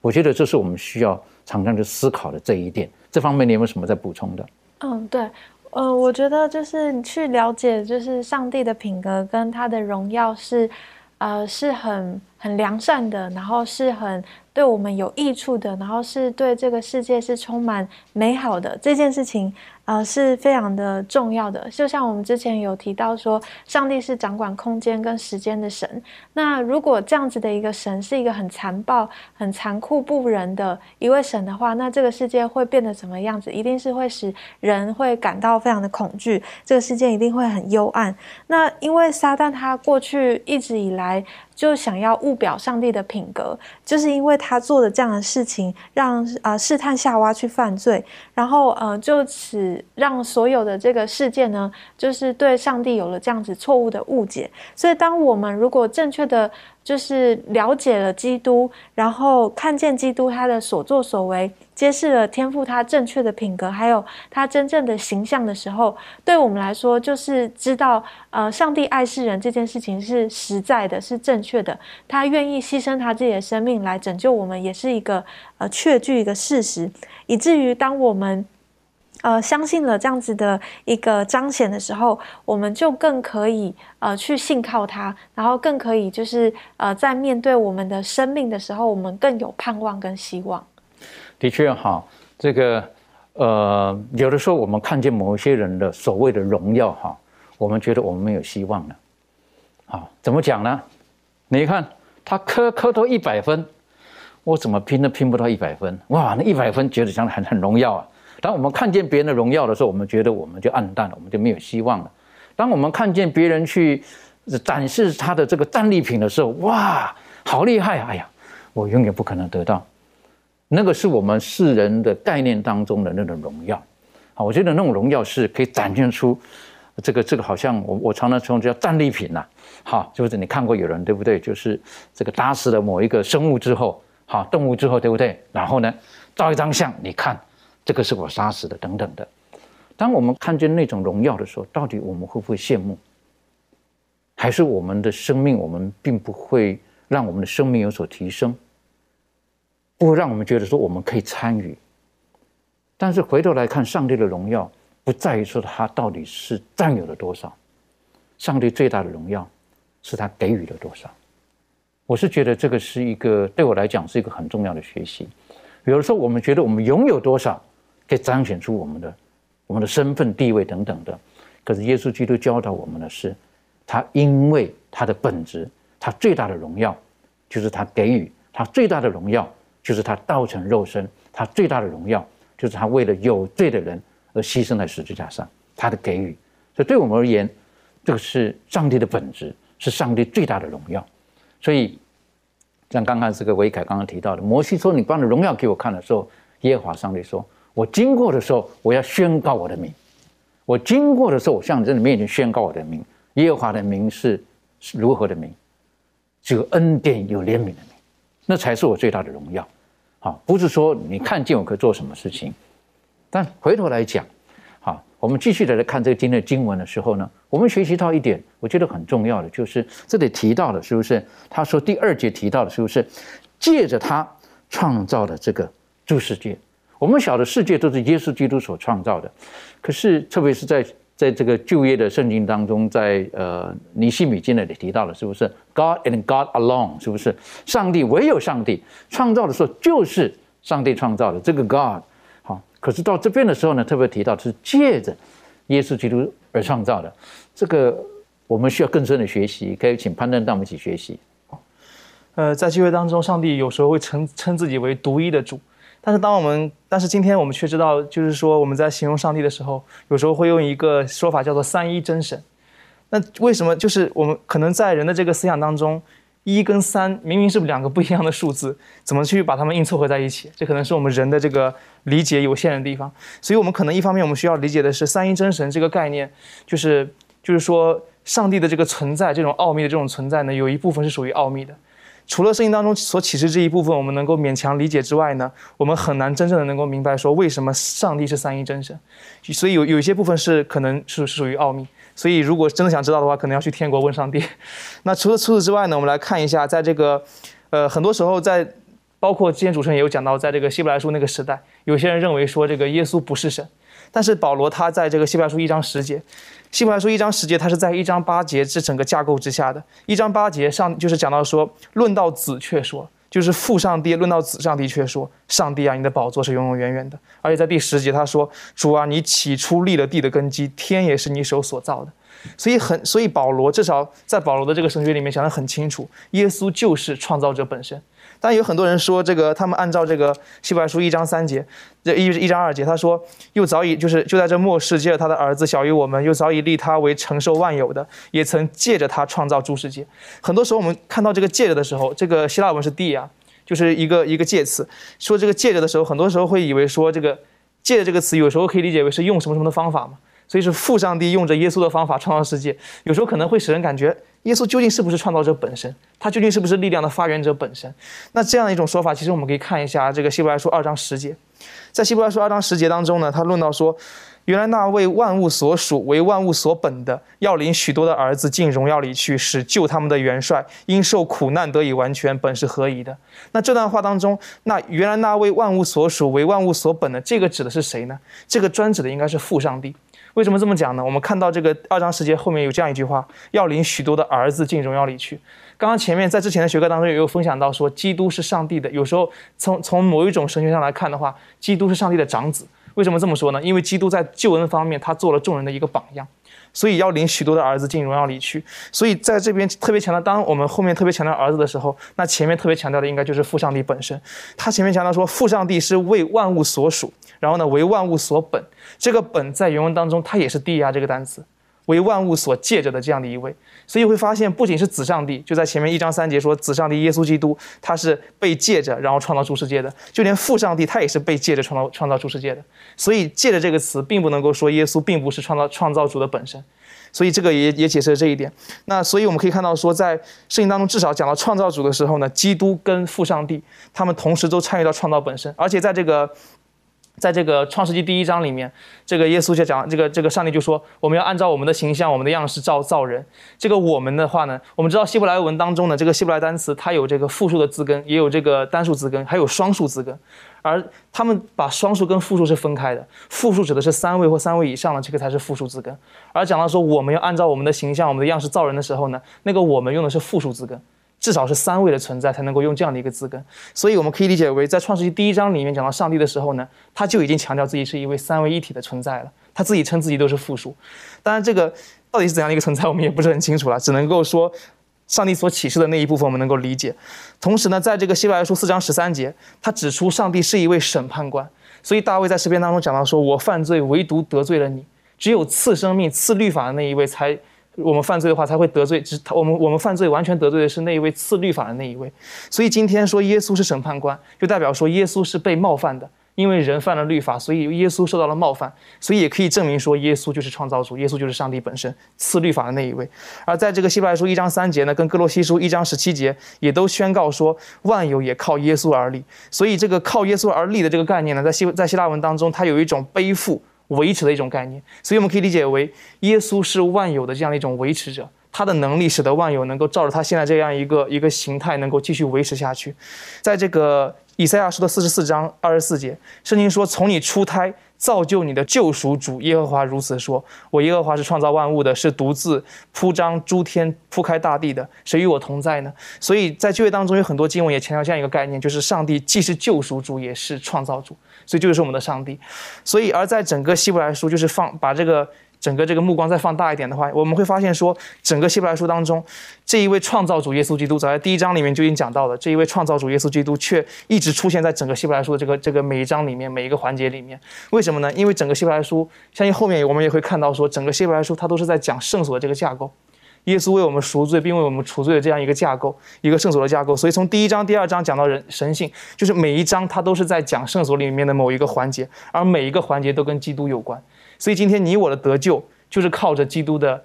我觉得这是我们需要常常去思考的这一点。这方面你有没有什么在补充的？嗯，对，嗯，我觉得就是你去了解，就是上帝的品格跟他的荣耀是，呃，是很很良善的，然后是很。对我们有益处的，然后是对这个世界是充满美好的这件事情。呃，是非常的重要的。就像我们之前有提到说，上帝是掌管空间跟时间的神。那如果这样子的一个神是一个很残暴、很残酷不仁的一位神的话，那这个世界会变得什么样子？一定是会使人会感到非常的恐惧，这个世界一定会很幽暗。那因为撒旦他过去一直以来就想要误表上帝的品格，就是因为他做的这样的事情，让啊试探夏娃去犯罪，然后呃就此。让所有的这个事件呢，就是对上帝有了这样子错误的误解。所以，当我们如果正确的就是了解了基督，然后看见基督他的所作所为，揭示了天赋他正确的品格，还有他真正的形象的时候，对我们来说，就是知道呃，上帝爱世人这件事情是实在的，是正确的。他愿意牺牲他自己的生命来拯救我们，也是一个呃确据一个事实，以至于当我们。呃，相信了这样子的一个彰显的时候，我们就更可以呃去信靠他，然后更可以就是呃在面对我们的生命的时候，我们更有盼望跟希望。的确哈，这个呃有的时候我们看见某一些人的所谓的荣耀哈，我们觉得我们没有希望了。好，怎么讲呢？你看他科科都一百分，我怎么拼都拼不到一百分。哇，那一百分觉得将来很很荣耀啊。当我们看见别人的荣耀的时候，我们觉得我们就暗淡了，我们就没有希望了。当我们看见别人去展示他的这个战利品的时候，哇，好厉害！哎呀，我永远不可能得到。那个是我们世人的概念当中的那种荣耀。啊，我觉得那种荣耀是可以展现出这个这个，好像我我常常称叫战利品呐。好，就是你看过有人对不对？就是这个打死了某一个生物之后，好动物之后，对不对？然后呢，照一张相，你看这个是我杀死的，等等的。当我们看见那种荣耀的时候，到底我们会不会羡慕？还是我们的生命，我们并不会让我们的生命有所提升，不会让我们觉得说我们可以参与。但是回头来看，上帝的荣耀不在于说他到底是占有了多少，上帝最大的荣耀是他给予了多少。我是觉得这个是一个对我来讲是一个很重要的学习。有的时候我们觉得我们拥有多少，可以彰显出我们的我们的身份地位等等的。可是耶稣基督教导我们的是，他因为他的本质，他最大的荣耀就是他给予，他最大的荣耀就是他道成肉身，他最大的荣耀。就是他为了有罪的人而牺牲在十字架上，他的给予，所以对我们而言，这个是上帝的本质，是上帝最大的荣耀。所以，像刚刚这个维凯刚刚提到的，摩西说：“你把你荣耀给我看的时候，耶和华上帝说：我经过的时候，我要宣告我的名。我经过的时候，我向你在你面前宣告我的名。耶和华的名是如何的名？只有恩典有怜悯的名，那才是我最大的荣耀。”好，不是说你看见我可以做什么事情，但回头来讲，好，我们继续的来看这个今天的经文的时候呢，我们学习到一点，我觉得很重要的就是这里提到的，是不是？他说第二节提到的，是不是借着他创造的这个诸世界？我们晓得世界都是耶稣基督所创造的，可是特别是在。在这个旧约的圣经当中，在呃尼西米经那里提到了，是不是 God and God alone？是不是上帝唯有上帝创造的时候就是上帝创造的这个 God？好，可是到这边的时候呢，特别提到是借着耶稣基督而创造的，这个我们需要更深的学习，可以请攀登带我们一起学习。呃，在旧约当中，上帝有时候会称称自己为独一的主。但是当我们，但是今天我们却知道，就是说我们在形容上帝的时候，有时候会用一个说法叫做“三一真神”。那为什么？就是我们可能在人的这个思想当中，一跟三明明是两个不一样的数字，怎么去把它们硬凑合在一起？这可能是我们人的这个理解有限的地方。所以，我们可能一方面我们需要理解的是“三一真神”这个概念，就是就是说上帝的这个存在，这种奥秘的这种存在呢，有一部分是属于奥秘的。除了圣经当中所启示这一部分我们能够勉强理解之外呢，我们很难真正的能够明白说为什么上帝是三一真神。所以有有一些部分是可能是属于奥秘。所以如果真的想知道的话，可能要去天国问上帝。那除了除此之外呢，我们来看一下，在这个呃很多时候在包括今天主持人也有讲到，在这个希伯来书那个时代，有些人认为说这个耶稣不是神，但是保罗他在这个希伯来书一章十节。希伯来书一章十节，它是在一章八节这整个架构之下的。一章八节上就是讲到说，论到子却说，就是父上帝论到子上帝却说，上帝啊，你的宝座是永永远远的。而且在第十节他说，主啊，你起初立了地的根基，天也是你手所造的。所以很，所以保罗至少在保罗的这个神学里面讲得很清楚，耶稣就是创造者本身。但有很多人说，这个他们按照这个希伯来书一章三节，这一一章二节，他说又早已就是就在这末世，借着他的儿子小于我们，又早已立他为承受万有的，也曾借着他创造诸世界。很多时候我们看到这个借着的时候，这个希腊文是 d 啊，就是一个一个介词。说这个借着的时候，很多时候会以为说这个借着这个词，有时候可以理解为是用什么什么的方法嘛。所以是父上帝用着耶稣的方法创造世界，有时候可能会使人感觉耶稣究竟是不是创造者本身？他究竟是不是力量的发源者本身？那这样一种说法，其实我们可以看一下这个希伯来书二章十节，在希伯来书二章十节当中呢，他论到说，原来那为万物所属、为万物所本的，要领许多的儿子进荣耀里去，使救他们的元帅因受苦难得以完全，本是何宜的。那这段话当中，那原来那为万物所属、为万物所本的，这个指的是谁呢？这个专指的应该是父上帝。为什么这么讲呢？我们看到这个二章十节后面有这样一句话：要领许多的儿子进荣耀里去。刚刚前面在之前的学科当中也有分享到说，基督是上帝的。有时候从从某一种神学上来看的话，基督是上帝的长子。为什么这么说呢？因为基督在救恩方面他做了众人的一个榜样。所以要领许多的儿子进荣耀里去。所以在这边特别强调，当我们后面特别强调儿子的时候，那前面特别强调的应该就是父上帝本身。他前面强调说，父上帝是为万物所属，然后呢为万物所本。这个本在原文当中，它也是地亚这个单词。为万物所借着的这样的一位，所以会发现，不仅是子上帝，就在前面一章三节说，子上帝耶稣基督他是被借着，然后创造出世界的，就连父上帝他也是被借着创造创造出世界的。所以借着这个词，并不能够说耶稣并不是创造创造主的本身。所以这个也也解释了这一点。那所以我们可以看到说，在圣经当中，至少讲到创造主的时候呢，基督跟父上帝他们同时都参与到创造本身，而且在这个。在这个创世纪第一章里面，这个耶稣就讲，这个这个上帝就说，我们要按照我们的形象、我们的样式造造人。这个我们的话呢，我们知道希伯来文当中呢，这个希伯来单词它有这个复数的字根，也有这个单数字根，还有双数字根。而他们把双数跟复数是分开的，复数指的是三位或三位以上的，这个才是复数字根。而讲到说我们要按照我们的形象、我们的样式造人的时候呢，那个我们用的是复数字根。至少是三位的存在才能够用这样的一个字根，所以我们可以理解为，在创世纪第一章里面讲到上帝的时候呢，他就已经强调自己是一位三位一体的存在了。他自己称自己都是复数，当然这个到底是怎样的一个存在，我们也不是很清楚了，只能够说上帝所启示的那一部分我们能够理解。同时呢，在这个希伯来书四章十三节，他指出上帝是一位审判官，所以大卫在诗篇当中讲到说：“我犯罪，唯独得罪了你，只有赐生命、赐律法的那一位才。”我们犯罪的话，才会得罪。只我们我们犯罪完全得罪的是那一位赐律法的那一位。所以今天说耶稣是审判官，就代表说耶稣是被冒犯的，因为人犯了律法，所以耶稣受到了冒犯。所以也可以证明说耶稣就是创造主，耶稣就是上帝本身赐律法的那一位。而在这个希伯来书一章三节呢，跟哥罗西书一章十七节也都宣告说万有也靠耶稣而立。所以这个靠耶稣而立的这个概念呢，在希在希腊文当中，它有一种背负。维持的一种概念，所以我们可以理解为耶稣是万有的这样的一种维持者，他的能力使得万有能够照着他现在这样一个一个形态能够继续维持下去。在这个以赛亚书的四十四章二十四节，圣经说：“从你出胎造就你的救赎主耶和华如此说：我耶和华是创造万物的，是独自铺张诸天、铺开大地的，谁与我同在呢？”所以在旧约当中有很多经文也强调这样一个概念，就是上帝既是救赎主，也是创造主。所以就是我们的上帝，所以而在整个希伯来书，就是放把这个整个这个目光再放大一点的话，我们会发现说，整个希伯来书当中，这一位创造主耶稣基督，早在第一章里面就已经讲到了，这一位创造主耶稣基督却一直出现在整个希伯来书的这个这个每一章里面每一个环节里面。为什么呢？因为整个希伯来书，相信后面我们也会看到说，整个希伯来书它都是在讲圣所的这个架构。耶稣为我们赎罪，并为我们除罪的这样一个架构，一个圣所的架构。所以从第一章、第二章讲到人神性，就是每一章它都是在讲圣所里面的某一个环节，而每一个环节都跟基督有关。所以今天你我的得救，就是靠着基督的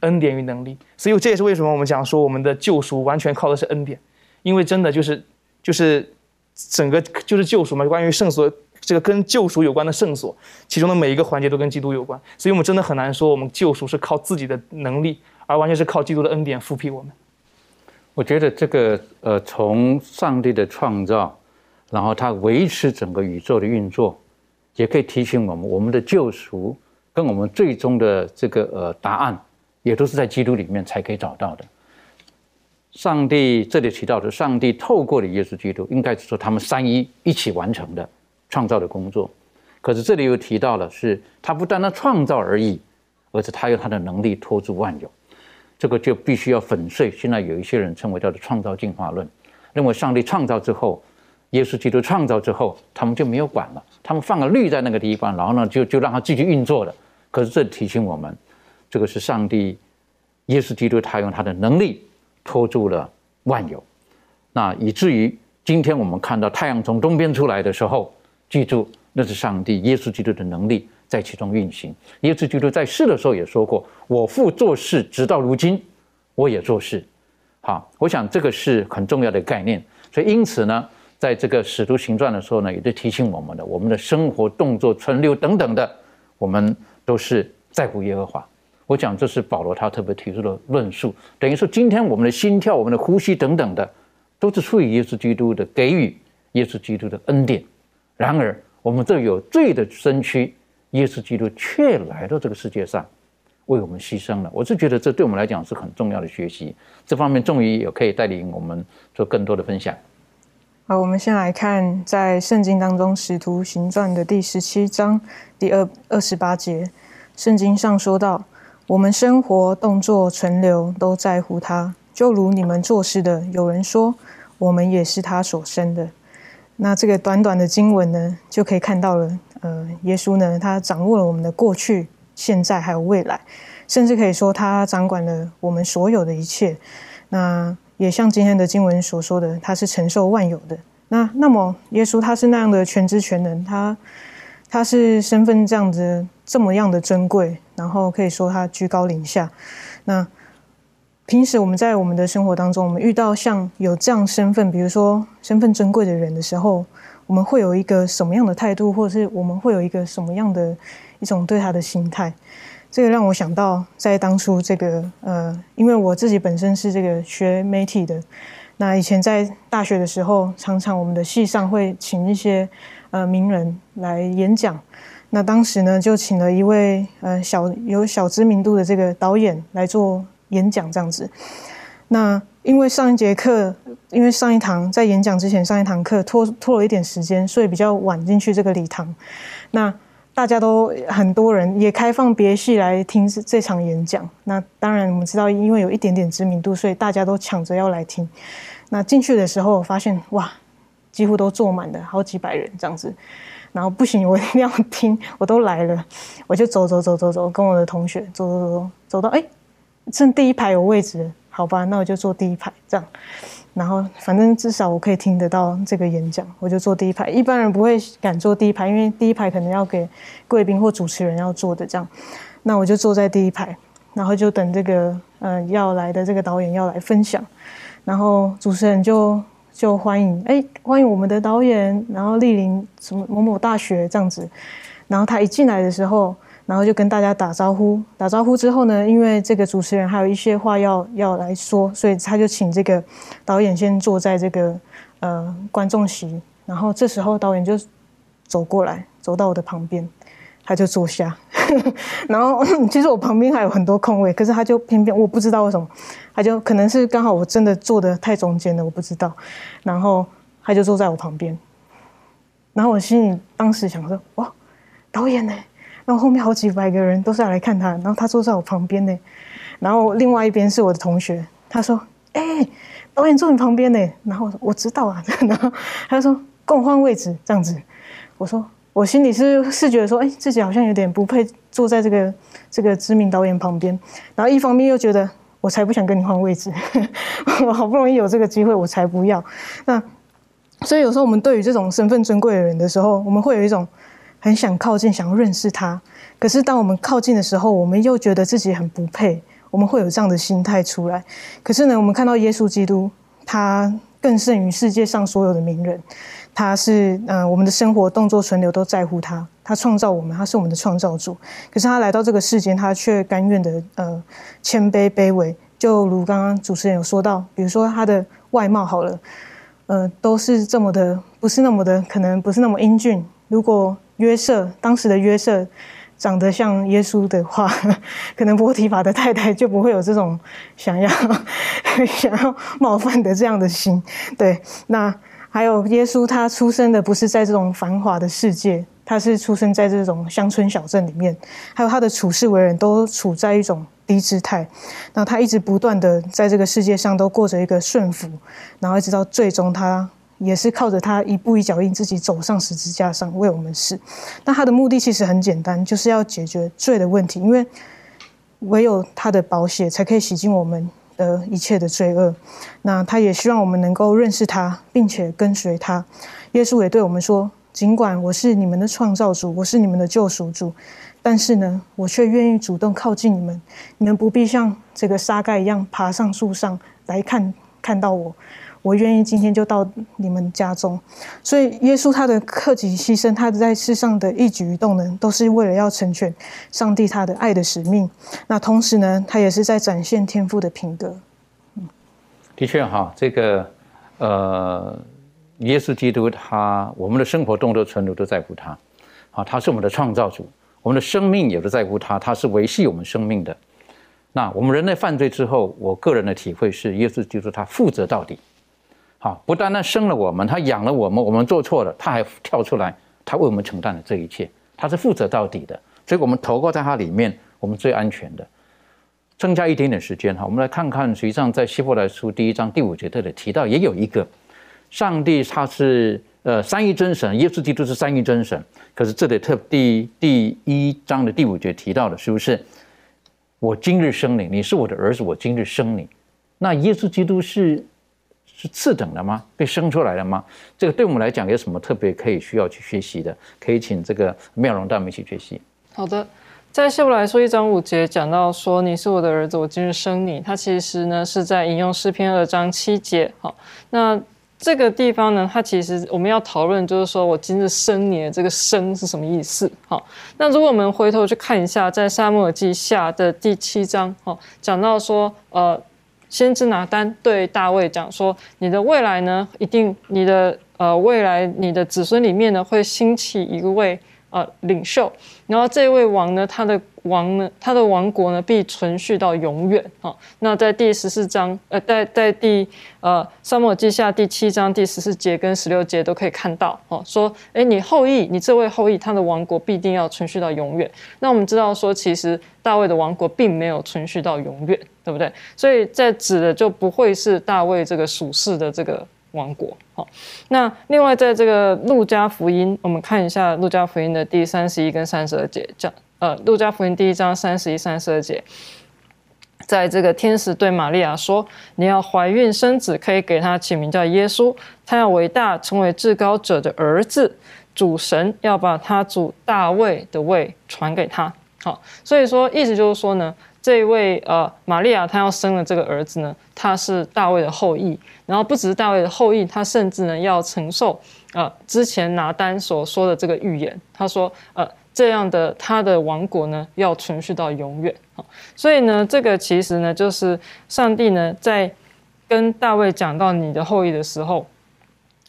恩典与能力。所以这也是为什么我们讲说我们的救赎完全靠的是恩典，因为真的就是就是整个就是救赎嘛。关于圣所这个跟救赎有关的圣所，其中的每一个环节都跟基督有关。所以我们真的很难说我们救赎是靠自己的能力。而完全是靠基督的恩典复辟我们。我觉得这个呃，从上帝的创造，然后他维持整个宇宙的运作，也可以提醒我们，我们的救赎跟我们最终的这个呃答案，也都是在基督里面才可以找到的。上帝这里提到的，上帝透过了耶稣基督，应该是说他们三一一起完成的创造的工作。可是这里又提到了，是他不单单创造而已，而是他有他的能力托住万有。这个就必须要粉碎。现在有一些人称为叫做创造进化论，认为上帝创造之后，耶稣基督创造之后，他们就没有管了，他们放了律在那个地方，然后呢，就就让他继续运作了。可是这提醒我们，这个是上帝，耶稣基督他用他的能力托住了万有，那以至于今天我们看到太阳从东边出来的时候，记住那是上帝耶稣基督的能力。在其中运行。耶稣基督在世的时候也说过：“我父做事，直到如今，我也做事。”好，我想这个是很重要的概念。所以因此呢，在这个使徒行传的时候呢，也在提醒我们的：我们的生活、动作、存留等等的，我们都是在乎耶和华。我讲这是保罗他特别提出的论述，等于说今天我们的心跳、我们的呼吸等等的，都是出于耶稣基督的给予，耶稣基督的恩典。然而，我们这有罪的身躯。耶稣基督却来到这个世界上，为我们牺牲了。我是觉得这对我们来讲是很重要的学习。这方面终于也可以带领我们做更多的分享。好，我们先来看在圣经当中《使徒行传》的第十七章第二二十八节，圣经上说到：“我们生活、动作、存留都在乎他，就如你们做事的，有人说我们也是他所生的。那这个短短的经文呢，就可以看到了，呃，耶稣呢，他掌握了我们的过去、现在还有未来，甚至可以说他掌管了我们所有的一切。那也像今天的经文所说的，他是承受万有的。那那么耶稣他是那样的全知全能，他他是身份这样子这么样的珍贵，然后可以说他居高临下。那平时我们在我们的生活当中，我们遇到像有这样身份，比如说身份珍贵的人的时候，我们会有一个什么样的态度，或者是我们会有一个什么样的一种对他的心态？这个让我想到，在当初这个呃，因为我自己本身是这个学媒体的，那以前在大学的时候，常常我们的系上会请一些呃名人来演讲。那当时呢，就请了一位呃小有小知名度的这个导演来做演讲，这样子。那因为上一节课，因为上一堂在演讲之前上一堂课拖拖了一点时间，所以比较晚进去这个礼堂。那大家都很多人也开放别系来听这场演讲。那当然我们知道，因为有一点点知名度，所以大家都抢着要来听。那进去的时候我发现，哇，几乎都坐满了，好几百人这样子。然后不行，我一定要听，我都来了，我就走走走走走，跟我的同学走走走走，走到哎，剩第一排有位置，好吧，那我就坐第一排这样。然后，反正至少我可以听得到这个演讲，我就坐第一排。一般人不会敢坐第一排，因为第一排可能要给贵宾或主持人要坐的这样。那我就坐在第一排，然后就等这个嗯要来的这个导演要来分享。然后主持人就就欢迎，哎，欢迎我们的导演，然后莅临什么某某大学这样子。然后他一进来的时候。然后就跟大家打招呼，打招呼之后呢，因为这个主持人还有一些话要要来说，所以他就请这个导演先坐在这个呃观众席。然后这时候导演就走过来，走到我的旁边，他就坐下。然后其实我旁边还有很多空位，可是他就偏偏我不知道为什么，他就可能是刚好我真的坐的太中间了，我不知道。然后他就坐在我旁边，然后我心里当时想说：哇，导演呢？然后后面好几百个人都是要来看他，然后他坐在我旁边呢，然后另外一边是我的同学，他说：“哎，导演坐你旁边呢。”然后我说：“我知道啊，然后他说：“跟我换位置，这样子。”我说：“我心里是是觉得说，哎，自己好像有点不配坐在这个这个知名导演旁边。然后一方面又觉得，我才不想跟你换位置，我好不容易有这个机会，我才不要。那所以有时候我们对于这种身份尊贵的人的时候，我们会有一种。很想靠近，想要认识他。可是当我们靠近的时候，我们又觉得自己很不配。我们会有这样的心态出来。可是呢，我们看到耶稣基督，他更胜于世界上所有的名人。他是呃，我们的生活、动作、存留都在乎他。他创造我们，他是我们的创造主。可是他来到这个世间，他却甘愿的呃谦卑卑微。就如刚刚主持人有说到，比如说他的外貌好了，呃，都是这么的，不是那么的，可能不是那么英俊。如果约瑟当时的约瑟长得像耶稣的话，可能波提法的太太就不会有这种想要 想要冒犯的这样的心。对，那还有耶稣，他出生的不是在这种繁华的世界，他是出生在这种乡村小镇里面，还有他的处世为人都处在一种低姿态。那他一直不断的在这个世界上都过着一个顺服，然后一直到最终他。也是靠着他一步一脚印，自己走上十字架上为我们死。那他的目的其实很简单，就是要解决罪的问题。因为唯有他的宝血才可以洗净我们的一切的罪恶。那他也希望我们能够认识他，并且跟随他。耶稣也对我们说：“尽管我是你们的创造主，我是你们的救赎主，但是呢，我却愿意主动靠近你们。你们不必像这个沙盖一样爬上树上来看看到我。”我愿意今天就到你们家中，所以耶稣他的克己牺牲，他在世上的一举一动呢，都是为了要成全上帝他的爱的使命。那同时呢，他也是在展现天赋的品格。的确哈，这个呃，耶稣基督他，我们的生活动作存留都在乎他，啊，他是我们的创造主，我们的生命也都在乎他，他是维系我们生命的。那我们人类犯罪之后，我个人的体会是，耶稣基督他负责到底。好，不单单生了我们，他养了我们，我们做错了，他还跳出来，他为我们承担了这一切，他是负责到底的，所以我们投靠在他里面，我们最安全的。增加一点点时间哈，我们来看看，实际上在希伯来书第一章第五节这里提到，也有一个上帝他是呃三一真神，耶稣基督是三一真神。可是这里特第第一章的第五节提到的，是不是？我今日生你，你是我的儿子，我今日生你。那耶稣基督是是次等的吗？被生出来了吗？这个对我们来讲有什么特别可以需要去学习的？可以请这个妙容带我们一起学习。好的。在希伯来说一章五节讲到说你是我的儿子，我今日生你。他其实呢是在引用诗篇二章七节。好，那这个地方呢，它其实我们要讨论就是说我今日生你的这个生是什么意思？好，那如果我们回头去看一下，在沙漠记下的第七章，哦，讲到说，呃，先知拿单对大卫讲说，你的未来呢，一定你的呃未来你的子孙里面呢会兴起一位。呃，领袖，然后这位王呢，他的王呢，他的王国呢，必存续到永远。哈，那在第十四章，呃，在在第呃沙漠记下第七章第十四节跟十六节都可以看到，哦，说，哎，你后裔，你这位后裔，他的王国必定要存续到永远。那我们知道说，其实大卫的王国并没有存续到永远，对不对？所以在指的就不会是大卫这个属世的这个。王国，好，那另外在这个路加福音，我们看一下路加福音的第三十一跟三十二节，讲呃，路加福音第一章三十一、三十二节，在这个天使对玛利亚说：“你要怀孕生子，可以给他起名叫耶稣，他要伟大，成为至高者的儿子，主神要把他主大卫的位传给他。”好，所以说意思就是说呢。这位呃，玛利亚她要生了这个儿子呢，他是大卫的后裔，然后不只是大卫的后裔，他甚至呢要承受呃之前拿单所说的这个预言，他说呃这样的他的王国呢要存续到永远啊，所以呢这个其实呢就是上帝呢在跟大卫讲到你的后裔的时候，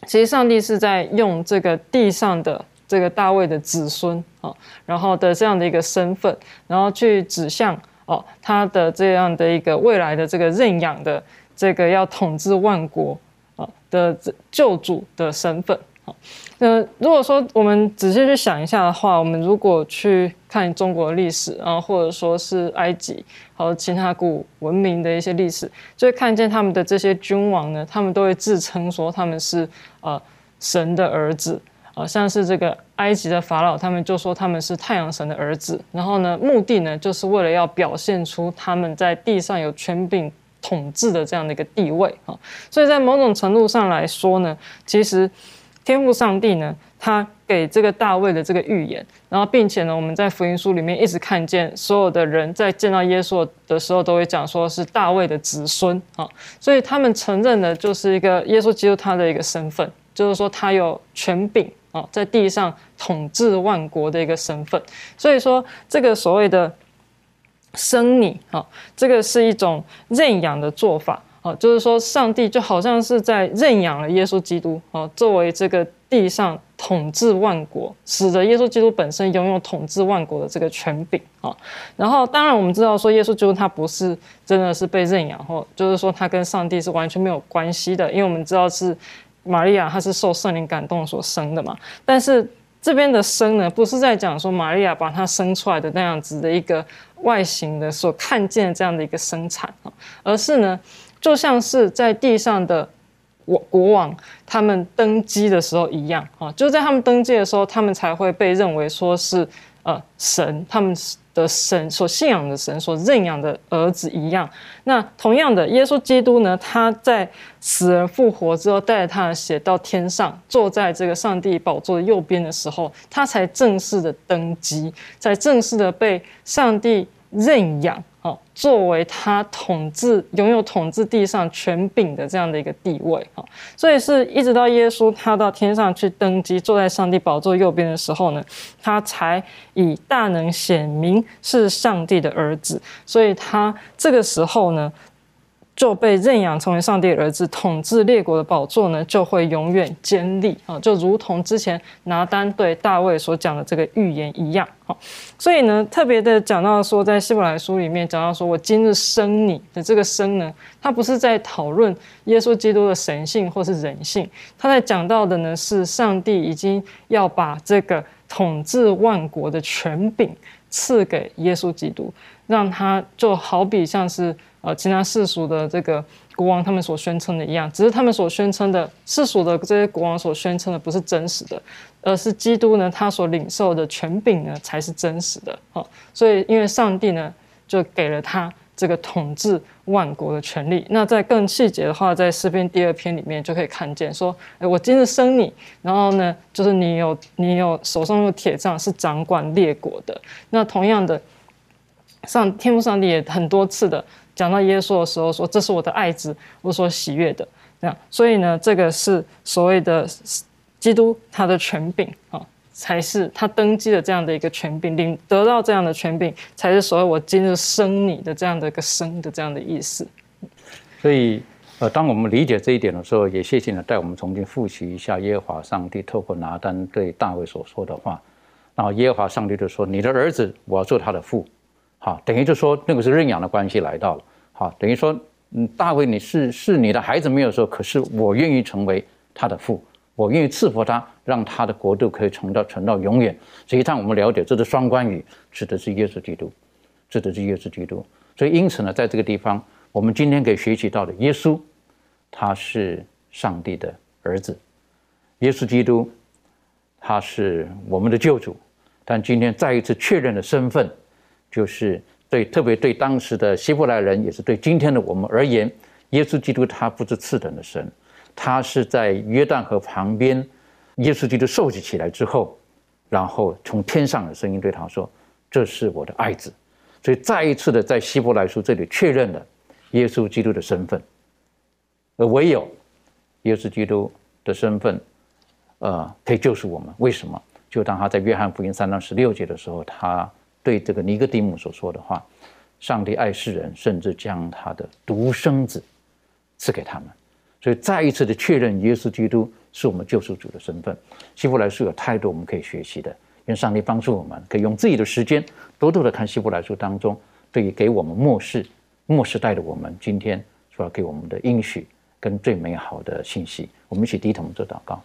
其实上帝是在用这个地上的这个大卫的子孙啊，然后的这样的一个身份，然后去指向。哦，他的这样的一个未来的这个认养的这个要统治万国啊的救主的身份，好，那如果说我们仔细去想一下的话，我们如果去看中国历史啊，或者说是埃及还有其他古文明的一些历史，就会看见他们的这些君王呢，他们都会自称说他们是呃神的儿子。啊，像是这个埃及的法老，他们就说他们是太阳神的儿子，然后呢，目的呢，就是为了要表现出他们在地上有权柄统治的这样的一个地位啊。所以在某种程度上来说呢，其实天父上帝呢，他给这个大卫的这个预言，然后并且呢，我们在福音书里面一直看见所有的人在见到耶稣的时候，都会讲说是大卫的子孙啊，所以他们承认的就是一个耶稣基督他的一个身份，就是说他有权柄。啊，在地上统治万国的一个身份，所以说这个所谓的生你啊，这个是一种认养的做法啊，就是说上帝就好像是在认养了耶稣基督啊，作为这个地上统治万国，使得耶稣基督本身拥有统治万国的这个权柄啊。然后，当然我们知道说耶稣基督他不是真的是被认养，或就是说他跟上帝是完全没有关系的，因为我们知道是。玛利亚她是受圣灵感动所生的嘛？但是这边的生呢，不是在讲说玛利亚把她生出来的那样子的一个外形的所看见这样的一个生产啊，而是呢，就像是在地上的国国王他们登基的时候一样啊，就在他们登基的时候，他们才会被认为说是呃神，他们是的神所信仰的神所认养的儿子一样。那同样的，耶稣基督呢，他在死而复活之后，带着他的血到天上，坐在这个上帝宝座右边的时候，他才正式的登基，才正式的被上帝认养。哦，作为他统治、拥有统治地上权柄的这样的一个地位，哈，所以是一直到耶稣他到天上去登基，坐在上帝宝座右边的时候呢，他才以大能显明是上帝的儿子，所以他这个时候呢。就被认养成为上帝儿子，统治列国的宝座呢，就会永远坚立啊，就如同之前拿单对大卫所讲的这个预言一样啊。所以呢，特别的讲到说，在希伯来书里面讲到说，我今日生你的这个生呢，他不是在讨论耶稣基督的神性或是人性，他在讲到的呢是上帝已经要把这个统治万国的权柄赐给耶稣基督。让他就好比像是呃其他世俗的这个国王他们所宣称的一样，只是他们所宣称的世俗的这些国王所宣称的不是真实的，而是基督呢他所领受的权柄呢才是真实的。好，所以因为上帝呢就给了他。这个统治万国的权利，那在更细节的话，在诗篇第二篇里面就可以看见说，哎，我今日生你，然后呢，就是你有你有手上有铁杖，是掌管列国的。那同样的，上天父上帝也很多次的讲到耶稣的时候说，这是我的爱子，我所喜悦的。这样，所以呢，这个是所谓的基督他的权柄啊。才是他登基的这样的一个权柄，领得到这样的权柄，才是所谓我今日生你的这样的一个生的这样的意思。所以，呃，当我们理解这一点的时候，也谢谢你带我们重新复习一下耶和华上帝透过拿单对大卫所说的话。然后耶和华上帝就说：“你的儿子，我要做他的父。”好，等于就说那个是认养的关系来到了。好，等于说，嗯，大卫你是是你的孩子没有说，可是我愿意成为他的父。我愿意赐福他，让他的国度可以存到存到永远。实际上，我们了解这是双关语，指的是耶稣基督，指的是耶稣基督。所以，因此呢，在这个地方，我们今天可以学习到的，耶稣他是上帝的儿子，耶稣基督他是我们的救主。但今天再一次确认了身份，就是对特别对当时的希伯来人，也是对今天的我们而言，耶稣基督他不是次等的神。他是在约旦河旁边，耶稣基督受洗起来之后，然后从天上的声音对他说：“这是我的爱子。”所以再一次的在希伯来书这里确认了耶稣基督的身份，而唯有耶稣基督的身份，呃，可以救赎我们。为什么？就当他在约翰福音三章十六节的时候，他对这个尼哥底母所说的话：“上帝爱世人，甚至将他的独生子赐给他们。”所以再一次的确认，耶稣基督是我们救赎主的身份。希伯来书有太多我们可以学习的，愿上帝帮助我们，可以用自己的时间多多的看希伯来书当中，对于给我们末世末世代的我们，今天所要给我们的应许跟最美好的信息。我们一起低头做祷告，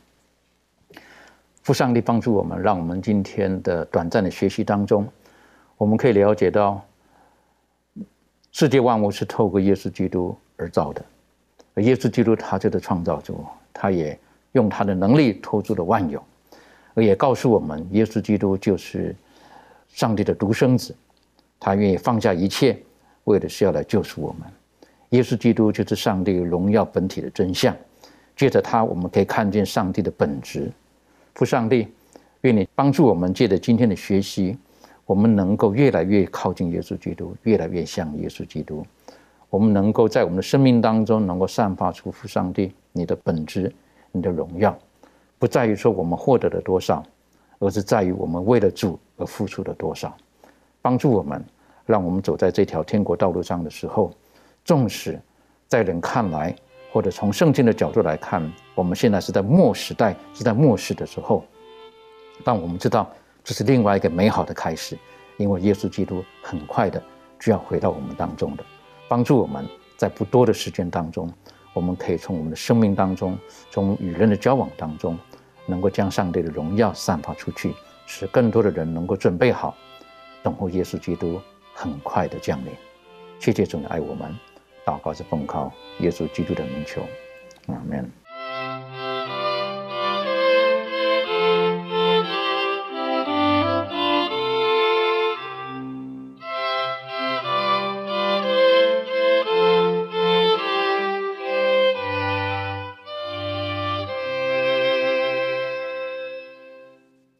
父上帝帮助我们，让我们今天的短暂的学习当中，我们可以了解到，世界万物是透过耶稣基督而造的。耶稣基督，他就是创造主，他也用他的能力托住了万有，而也告诉我们，耶稣基督就是上帝的独生子，他愿意放下一切，为的是要来救赎我们。耶稣基督就是上帝荣耀本体的真相，借着他，我们可以看见上帝的本质。父上帝，愿你帮助我们，借着今天的学习，我们能够越来越靠近耶稣基督，越来越像耶稣基督。我们能够在我们的生命当中，能够散发出父上帝你的本质、你的荣耀，不在于说我们获得了多少，而是在于我们为了主而付出了多少。帮助我们，让我们走在这条天国道路上的时候，纵使在人看来，或者从圣经的角度来看，我们现在是在末时代，是在末世的时候，但我们知道这是另外一个美好的开始，因为耶稣基督很快的就要回到我们当中的。帮助我们在不多的时间当中，我们可以从我们的生命当中，从与人的交往当中，能够将上帝的荣耀散发出去，使更多的人能够准备好，等候耶稣基督很快的降临。谢谢主的爱我们，祷告是奉靠耶稣基督的名求，阿门。